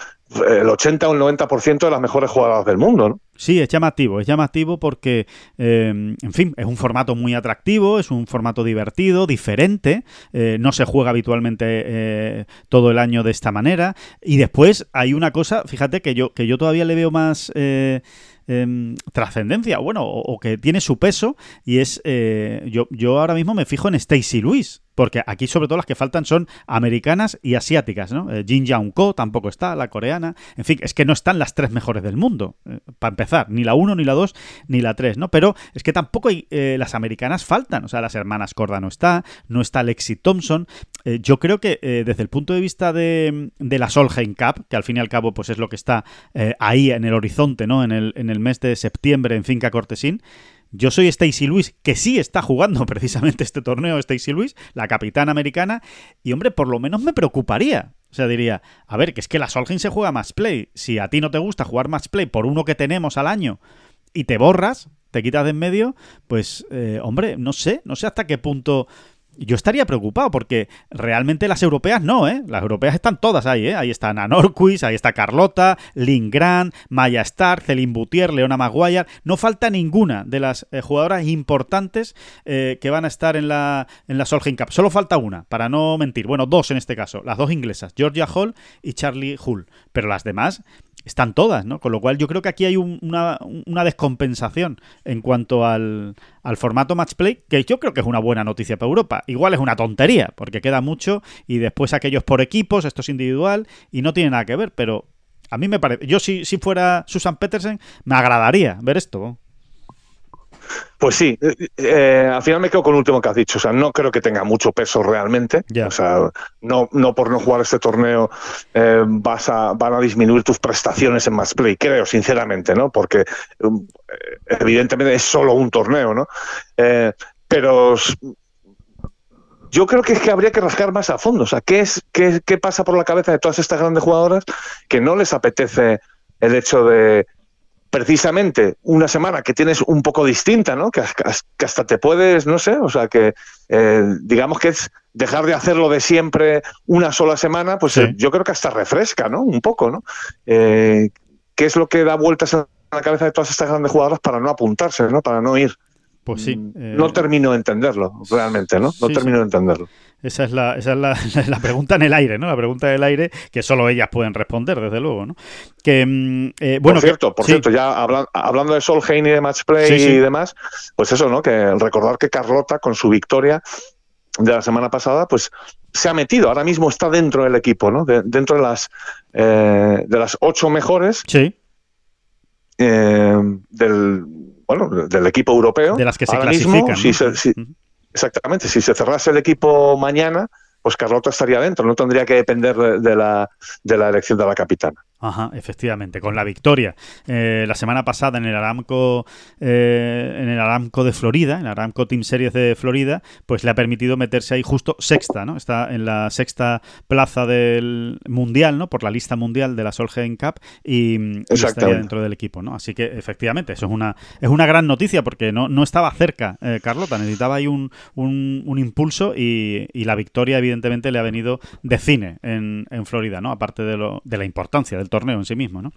eh, el 80 o el 90% de las mejores jugadoras del mundo, ¿no? Sí, es llamativo, es llamativo porque, eh, en fin, es un formato muy atractivo, es un formato divertido, diferente, eh, no se juega habitualmente eh, todo el año de esta manera. Y después hay una cosa, fíjate que yo, que yo todavía le veo más eh, em, trascendencia, bueno, o, que tiene su peso, y es, yo, yo ahora mismo me fijo en Stacy Lewis. Porque aquí, sobre todo, las que faltan son americanas y asiáticas, ¿no? Eh, Jin Young Ko tampoco está, la coreana. En fin, es que no están las tres mejores del mundo, eh, para empezar. Ni la 1, ni la 2, ni la 3, ¿no? Pero es que tampoco hay, eh, las americanas faltan. O sea, las hermanas Corda no está, no está Lexi Thompson. Yo creo que desde el punto de vista de, de la Solheim Cup, que al fin y al cabo pues es lo que está ahí en el horizonte, ¿no? En el, en el mes de septiembre en Finca Cortesín, yo soy Stacy Lewis, que sí está jugando [LAUGHS] precisamente este torneo, Stacy Lewis, la capitana americana, y hombre, por lo menos me preocuparía. O sea, diría, a ver, que es que la Solheim se juega match play. Si a ti no te gusta jugar match play por uno que tenemos al año y te borras, te quitas de en medio, pues, eh, hombre, no sé, no sé hasta qué punto yo estaría preocupado porque realmente las europeas no, ¿eh? Las europeas están todas ahí, ¿eh? Ahí está Ana Norquist, ahí está Carlota, Lynn Grant, Maya Stark, Celine Boutier, Leona Maguire. No falta ninguna de las eh, jugadoras importantes eh, que van a estar en la, en la Solheim Cup. Solo falta una, para no mentir. Bueno, dos en este caso. Las dos inglesas, Georgia Hall y Charlie Hull. Pero las demás están todas, ¿no? Con lo cual yo creo que aquí hay un- una, una descompensación en cuanto al, al formato match play, que yo creo que es una buena noticia para Europa. Igual es una tontería, porque queda mucho y después aquellos por equipos, esto es individual y no tiene nada que ver, pero a mí me parece, yo si, si fuera Susan Petersen, me agradaría ver esto. Pues sí, eh, eh, al final me quedo con lo último que has dicho. O sea, no creo que tenga mucho peso realmente. O sea, no, no por no jugar este torneo eh, vas a, van a disminuir tus prestaciones en más play, creo, sinceramente, ¿no? Porque um, evidentemente es solo un torneo, ¿no? pero yo creo que es que habría que rascar más a fondo. O sea, ¿qué, es, qué, ¿qué pasa por la cabeza de todas estas grandes jugadoras que no les apetece el hecho de precisamente una semana que tienes un poco distinta, ¿no? Que, hasta te puedes, no sé, o sea, que eh, digamos que es dejar de hacerlo de siempre una sola semana, pues eh, yo creo que hasta refresca, ¿no? Un poco, ¿no? Eh, ¿Qué es lo que da vueltas en la cabeza de todas estas grandes jugadoras para no apuntarse, ¿no? Para no ir. Pues sí. Mm, no termino de entenderlo, realmente, ¿no? No termino de entenderlo. Esa es, la, esa es [LAUGHS] la, pregunta en el aire, ¿no? La pregunta en el aire que solo ellas pueden responder, desde luego, ¿no? Que, mm, eh, bueno, por cierto, por cierto, ya hablando de Solheim y de Matchplay y demás, pues eso, ¿no? Que recordar que Carlota, con su victoria de la semana pasada, pues se ha metido, ahora mismo está dentro del equipo, ¿no? dentro de las, eh, de las ocho mejores. Sí. Eh, del, bueno, del equipo europeo. De las que se clasifican. Exactamente, si se cerrase el equipo mañana, pues Carlota estaría dentro, no tendría que depender de la, de la elección de la capitana. Ajá, efectivamente, con la victoria eh, la semana pasada en el Aramco eh, en el Aramco de Florida, en el Aramco Team Series de Florida, pues le ha permitido meterse ahí justo sexta, ¿no? Está en la sexta plaza del mundial, ¿no? Por la lista mundial de la Solheim Cup y, estaría dentro del equipo, ¿no? Así que efectivamente, eso es una es una gran noticia porque no, no estaba cerca eh, Carlota, necesitaba ahí un, un, impulso y, y, la victoria evidentemente le ha venido de cine en, en Florida, ¿no? Aparte de, lo, de la importancia del torneo en sí mismo, ¿no?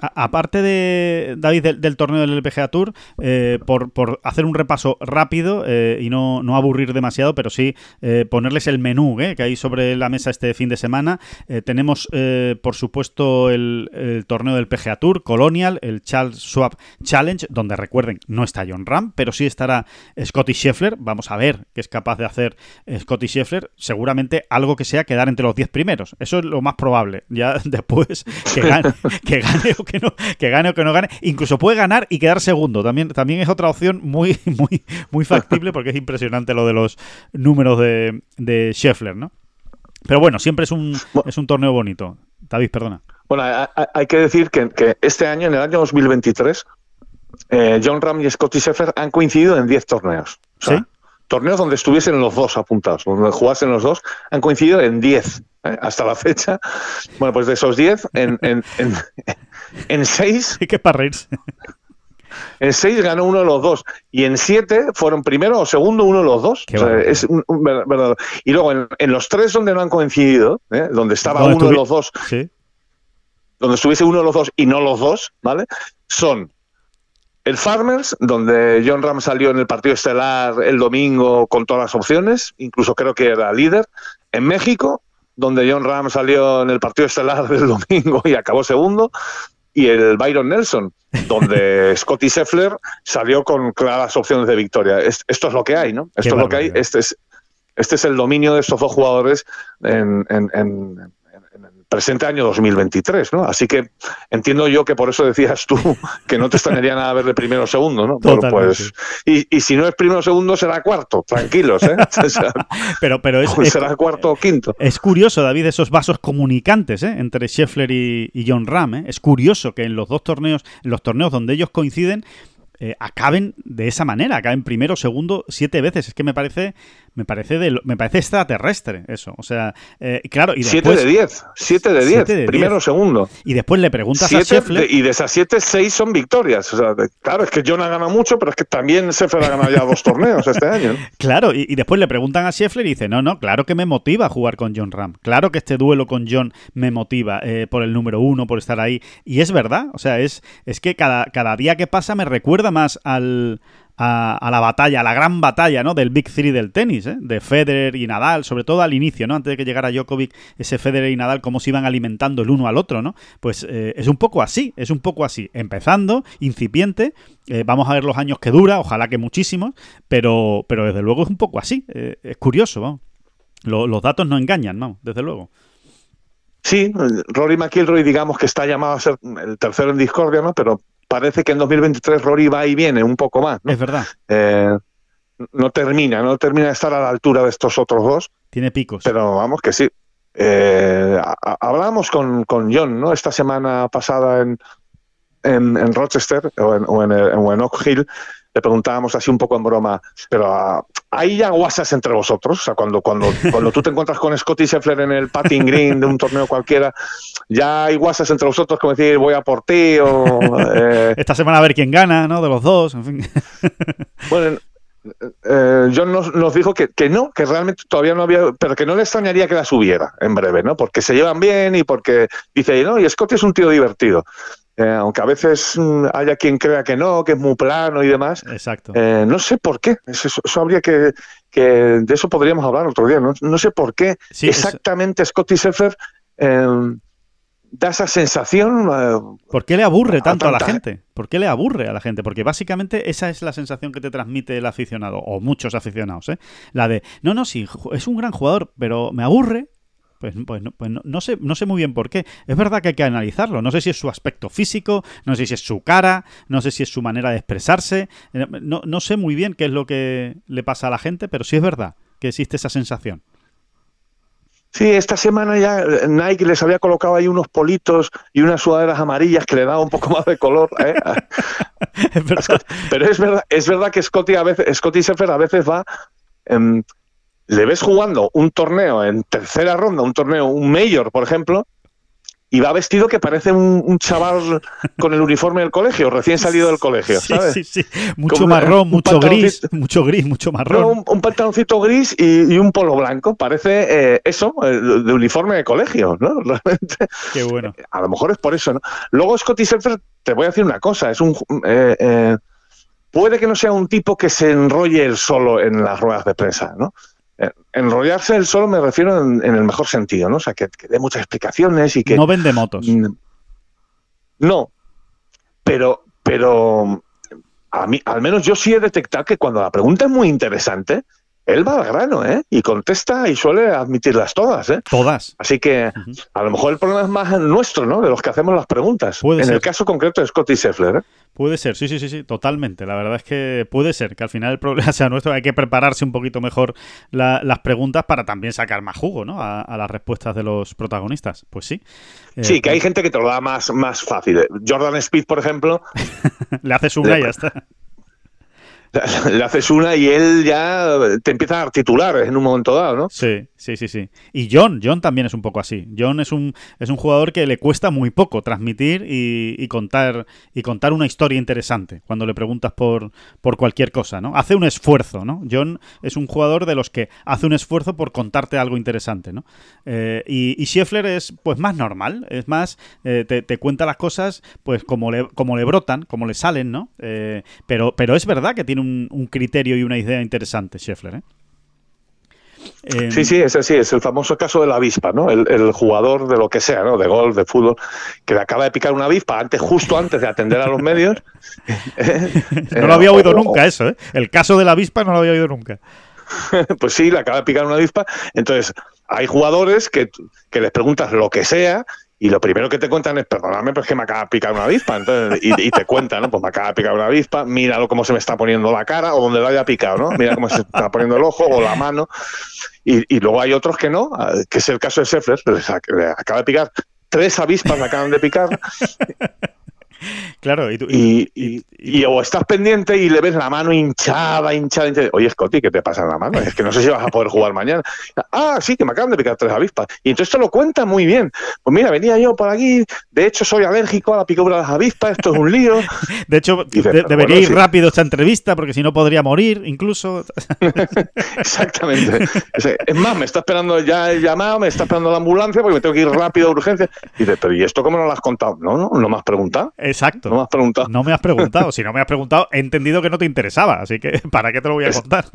Aparte de David del, torneo del LPGA Tour, eh, por, hacer un repaso rápido eh, y no, aburrir demasiado, pero sí eh, ponerles el menú que hay sobre la mesa este fin de semana. tenemos, por supuesto, el, torneo del PGA Tour, Colonial, el Charles Schwab Challenge, donde recuerden, no está John Ram, pero sí estará Scotty Scheffler. Vamos a ver qué es capaz de hacer Scotty Scheffler. Seguramente algo que sea quedar entre los 10 primeros. Eso es lo más probable. Ya [LAUGHS] después que gane, que gane o que no, que gane o que no gane. Incluso puede ganar y quedar segundo. También, también es otra opción muy, [LAUGHS] muy, muy factible porque es impresionante lo de los números de, de Scheffler, ¿no? Pero bueno, siempre es un, es un torneo bonito. David, perdona. Bueno, hay que decir que, este año, en el año 2023, eh, John Ram y Scotty Scheffler han coincidido en 10 torneos. ¿Sí? Torneos donde estuviesen los dos apuntados, donde jugasen los dos, han coincidido en 10 eh, hasta la fecha. Bueno, pues de esos 10, en, en, en, [LAUGHS] 6... [LAUGHS] ¿Qué para En 6 ganó uno de los dos. Y en 7 fueron primero o segundo uno de los dos. es un, verdad. Y luego en, los tres donde no han coincidido, ¿eh? donde estaba uno de los dos, donde estuviese uno de los dos y no los dos, ¿vale? Son el Farmers, donde John Ram salió en el partido estelar el domingo con todas las opciones, incluso creo que era líder. En México, donde John Ram salió en el partido estelar del [LAUGHS] domingo y acabó segundo, y el Byron Nelson, donde [LAUGHS] Scotty Scheffler salió con claras opciones de victoria. esto es lo que hay, ¿no? Esto es lo que hay. Este es, este es el dominio de estos dos jugadores en, presente año 2023, ¿no? Así que entiendo yo que por eso decías tú [LAUGHS] que no te extrañaría nada verle primero o segundo, ¿no? pues, y, y, si no es primero o segundo, será cuarto, tranquilos, ¿eh? [LAUGHS] pero, pero es, será cuarto o quinto. Es curioso, David, esos vasos comunicantes ¿eh? entre Scheffler y, y John Ram. ¿eh? Es curioso que en los dos torneos, en los torneos donde ellos coinciden, eh, acaben de esa manera, acaben primero, segundo, siete veces. Es que me parece, me parece, de, me parece extraterrestre eso. O sea, eh, claro. Y siete de diez, siete de diez, primero, segundo. Y después le preguntas a Scheffler. y de esas siete, seis son victorias. O sea, claro, es que John ha ganado mucho, pero es que también Scheffler ha ganado ya dos torneos este año. [LAUGHS] Claro, y, después le preguntan a Scheffler y dice, no, no, claro que me motiva jugar con John Ram. Claro que este duelo con John me motiva eh, por el número uno, por estar ahí. Y es verdad, o sea, es, es que cada, cada día que pasa me recuerda más al, a, la batalla, a la gran batalla, ¿no? Del Big Three del tenis, ¿eh? De Federer y Nadal, sobre todo al inicio, ¿no? Antes de que llegara Djokovic, ese Federer y Nadal, cómo se iban alimentando el uno al otro, ¿no? Pues eh, es un poco así, es un poco así. Empezando, incipiente, eh, vamos a ver los años que dura, ojalá que muchísimos, pero, pero desde luego es un poco así. es curioso, vamos. los datos no engañan, vamos, desde luego. Sí, Rory McIlroy digamos que está llamado a ser el tercero en discordia, ¿no? Pero parece que en 2023 Rory va y viene un poco más. Es verdad. Eh, no termina, no termina de estar a la altura de estos otros dos. Tiene picos. Pero vamos que sí. Eh, hablamos con, con, John, ¿no? Esta semana pasada en, en, Rochester o en, o en, Oak Hill, le preguntábamos así un poco en broma, pero ah, ¿hay ya guasas entre vosotros? O sea, cuando, cuando, cuando tú te encuentras con Scotty Scheffler en el patting green de un torneo cualquiera, ¿ya hay guasas entre vosotros como decir voy a por ti? O, eh? Esta semana a ver quién gana, ¿no? De los dos, en fin. Bueno, eh, John nos, dijo que, que, no, que realmente todavía no había, pero que no le extrañaría que la subiera en breve, ¿no? Porque se llevan bien y porque dice, no, y Scotty es un tío divertido. Eh, aunque a veces mm, haya quien crea que no, que es muy plano y demás. Exacto. Eh, no sé por qué. Eso, habría que, que, De eso podríamos hablar otro día. No, sé por qué exactamente Scotty Sheffer em, da esa sensación. Eh, ¿Por qué le aburre tanto a, la gente? ¿Por qué le aburre a la gente? Porque básicamente esa es la sensación que te transmite el aficionado, o muchos aficionados, ¿eh? La de, no, no, sí, es un gran jugador, pero me aburre pues, pues, no, pues no, sé, no sé muy bien por qué. Es verdad que hay que analizarlo. No sé si es su aspecto físico, no sé si es su cara, no sé si es su manera de expresarse. Eh, no, no sé muy bien qué es lo que le pasa a la gente, pero sí es verdad que existe esa sensación. Sí, esta semana ya eh, Nike les había colocado ahí unos politos y unas sudaderas amarillas que le daban un poco más de color. ¿eh? [LAUGHS] [LAUGHS] Pero es verdad, es verdad que Scotty a veces, Scotty a veces va em, le ves jugando un torneo en tercera ronda, un torneo, un mayor, por ejemplo, y va vestido que parece un, chaval con el uniforme del colegio, recién salido del colegio, ¿sabes? Sí, sí, Mucho marrón, mucho gris, mucho gris, mucho marrón. un, pantaloncito gris y, un polo blanco. Parece eh, eso, de uniforme de colegio, ¿no? [LAUGHS] Realmente. Qué bueno. A lo mejor es por eso, ¿no? Luego Scotty Selfer, te voy a decir una cosa, es un... Eh, eh, puede que no sea un tipo que se enrolle el solo en las ruedas de prensa, ¿no? Enrollarse el solo me refiero en, el mejor sentido, ¿no? O sea, que, dé muchas explicaciones y que... No vende motos. Mm, no, pero, pero a mí, al menos yo sí he detectado que cuando la pregunta es muy interesante, él va al grano, ¿eh? Y contesta y suele admitirlas todas, ¿eh? Todas. Así que a lo mejor el problema es más nuestro, ¿no? De los que hacemos las preguntas. en el caso concreto de Scotty Scheffler, ¿eh? Puede ser, sí, sí, sí, sí, totalmente. La verdad es que puede ser que al final el problema [LAUGHS] sea nuestro. Hay que prepararse un poquito mejor las preguntas para también sacar más jugo, ¿no? A, las respuestas de los protagonistas. Pues sí. sí, que hay pues gente que te lo da más, más fácil. Jordan Speed, por ejemplo. [LAUGHS] Le haces una y ya está. [LAUGHS] le haces una y él ya te empieza a titular en un momento dado, ¿no? Sí, sí, sí, sí. Y John, John también es un poco así. John es un, es un jugador que le cuesta muy poco transmitir y, contar y contar una historia interesante cuando le preguntas por, por cualquier cosa, ¿no? Hace un esfuerzo, ¿no? John es un jugador de los que hace un esfuerzo por contarte algo interesante, ¿no? Eh, y, y Scheffler es pues más normal, es más, eh, te, cuenta las cosas pues como le, como le brotan, como le salen, ¿no? Eh, pero, pero es verdad que tiene un, criterio y una idea interesante, Scheffler. ¿eh? Em, sí, sí, es así, es el famoso caso de la avispa, ¿no? El, jugador de lo que sea, ¿no? De golf, de fútbol, que le acaba de picar una avispa antes, justo antes de atender a los medios. [LAUGHS] no lo había oído nunca eso, ¿eh? El caso de la avispa no lo había oído nunca. [LAUGHS] pues sí, le acaba de picar una avispa. Entonces, hay jugadores que, que les preguntas lo que sea y lo primero que te cuentan es, perdóname, pero es que me acaba de picar una avispa. Entonces, y, te cuentan, ¿no? Pues me acaba de picar una avispa, míralo cómo se me está poniendo la cara o donde lo haya picado, ¿no? Mira cómo se está poniendo el ojo o la mano. Y, y luego hay otros que no, que es el caso de Seffler, le acaba de picar tres avispas, me acaban de picar. Claro, y, y, o estás pendiente y le ves la mano hinchada, hinchada, hinchada. Oye, Scotty, ¿qué te pasa en la mano? Es que no sé si vas a poder jugar mañana. Ah, sí, que me acaban de picar tres avispas. Y entonces te lo cuenta muy bien. Pues mira, venía yo por aquí, de hecho soy alérgico a la picadura de las avispas, esto es un lío. [LAUGHS] De hecho, debería ir rápido esta entrevista porque si no podría morir incluso. [LAUGHS] Exactamente. Es más, me está esperando ya el llamado, me está esperando la ambulancia porque me tengo que ir rápido a urgencia. Y dice, pero ¿y esto cómo no lo has contado? No, no, no me has preguntado. Exacto. No me has preguntado. No me has preguntado. Si no me has preguntado, he entendido que no te interesaba. Así que, [LAUGHS] ¿para qué te lo voy a contar?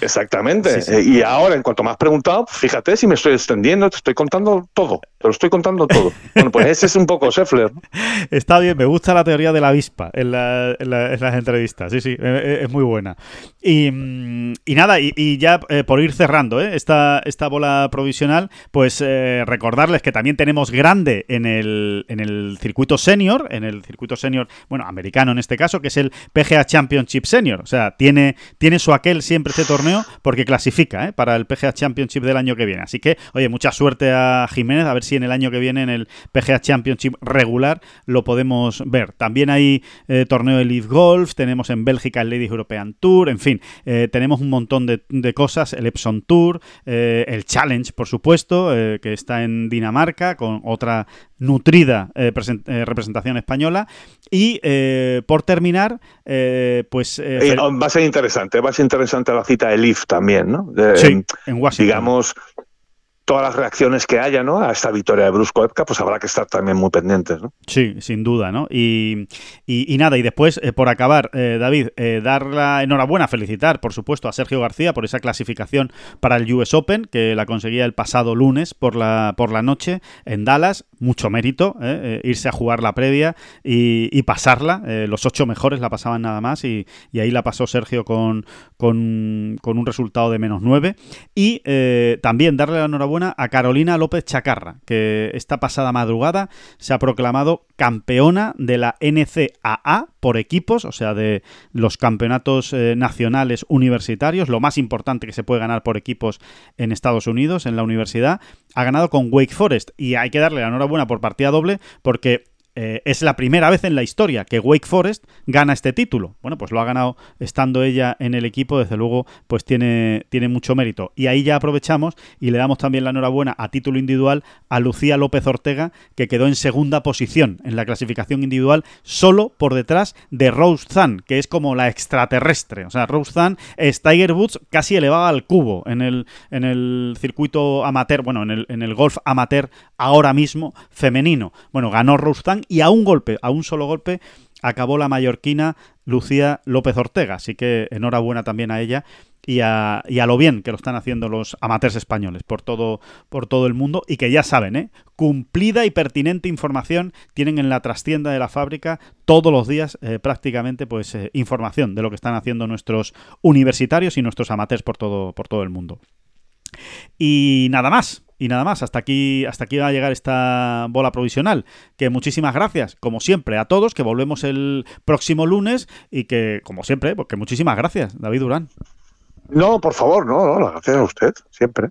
Exactamente. Y ahora, en cuanto me has preguntado, fíjate si me estoy extendiendo, te estoy contando todo. Te lo estoy contando todo. Bueno, pues ese es un poco Scheffler. [LAUGHS] Está bien, me gusta la teoría de la avispa en, las entrevistas. Sí, sí, e, e, es, muy buena. Y, mm, nada, y, ya eh, por ir cerrando ¿eh? esta, esta bola provisional, pues eh, recordarles que también tenemos grande en el, en el circuito senior, en el circuito senior, bueno, americano en este caso, que es el PGA Championship Senior. O sea, tiene, tiene su aquel siempre este torneo porque clasifica ¿eh? para el PGA Championship del año que viene. Así que, oye, mucha suerte a Jiménez, a ver si en el año que viene en el PGA Championship regular lo podemos ver. También hay eh, torneo de Leaf Golf, tenemos en Bélgica el Ladies European Tour, en fin, eh, tenemos un montón de, cosas, el Epson Tour, el Challenge, por supuesto, que está en Dinamarca con otra nutrida representación española. Y por terminar, pues... va a ser interesante, va a ser interesante la cita de Leaf también, ¿no? sí, en Washington. Digamos, todas las reacciones que haya ¿no? a esta victoria de Brusco Epka, pues habrá que estar también muy pendientes. ¿no? Sí, sin duda. ¿no? Y, y, nada, y después, eh, por acabar, eh, David, eh, dar la enhorabuena, felicitar, por supuesto, a Sergio García por esa clasificación para el US Open, que la conseguía el pasado lunes por la, por la noche en Dallas. Mucho mérito, irse a jugar la previa y, pasarla. los ocho mejores la pasaban nada más y, ahí la pasó Sergio con, con, un resultado de menos nueve. Y también darle la enhorabuena a Carolina López Chacarra, que esta pasada madrugada se ha proclamado campeona de la NCAA por equipos, o sea, de los campeonatos eh, nacionales universitarios, lo más importante que se puede ganar por equipos en Estados Unidos, en la universidad, ha ganado con Wake Forest. Y hay que darle la enhorabuena por partida doble porque eh, es la primera vez en la historia que Wake Forest gana este título. Bueno, pues lo ha ganado estando ella en el equipo, desde luego, pues tiene, tiene mucho mérito. Y ahí ya aprovechamos y le damos también la enhorabuena a título individual a Lucía López Ortega, que quedó en segunda posición en la clasificación individual, solo por detrás de Rose Zan, que es como la extraterrestre. O sea, Rose Zan es Tiger Woods casi elevada al cubo en el, en el circuito amateur, bueno, en el, en el golf amateur ahora mismo femenino. Bueno, ganó Rose Zan y a un golpe, a un solo golpe, acabó la mallorquina Lucía López Ortega. Así que enhorabuena también a ella y a, y a, lo bien que lo están haciendo los amateurs españoles por todo, por todo el mundo y que ya saben, ¿eh? cumplida y pertinente información tienen en la trastienda de la fábrica todos los días eh, prácticamente pues eh, información de lo que están haciendo nuestros universitarios y nuestros amateurs por todo, por todo el mundo. Y nada más, y nada más, hasta aquí, hasta aquí va a llegar esta bola provisional. Que muchísimas gracias, como siempre, a todos, que volvemos el próximo lunes y que, como siempre, porque muchísimas gracias, David Durán. No, por favor, no, no, gracias a usted, siempre.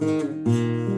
Música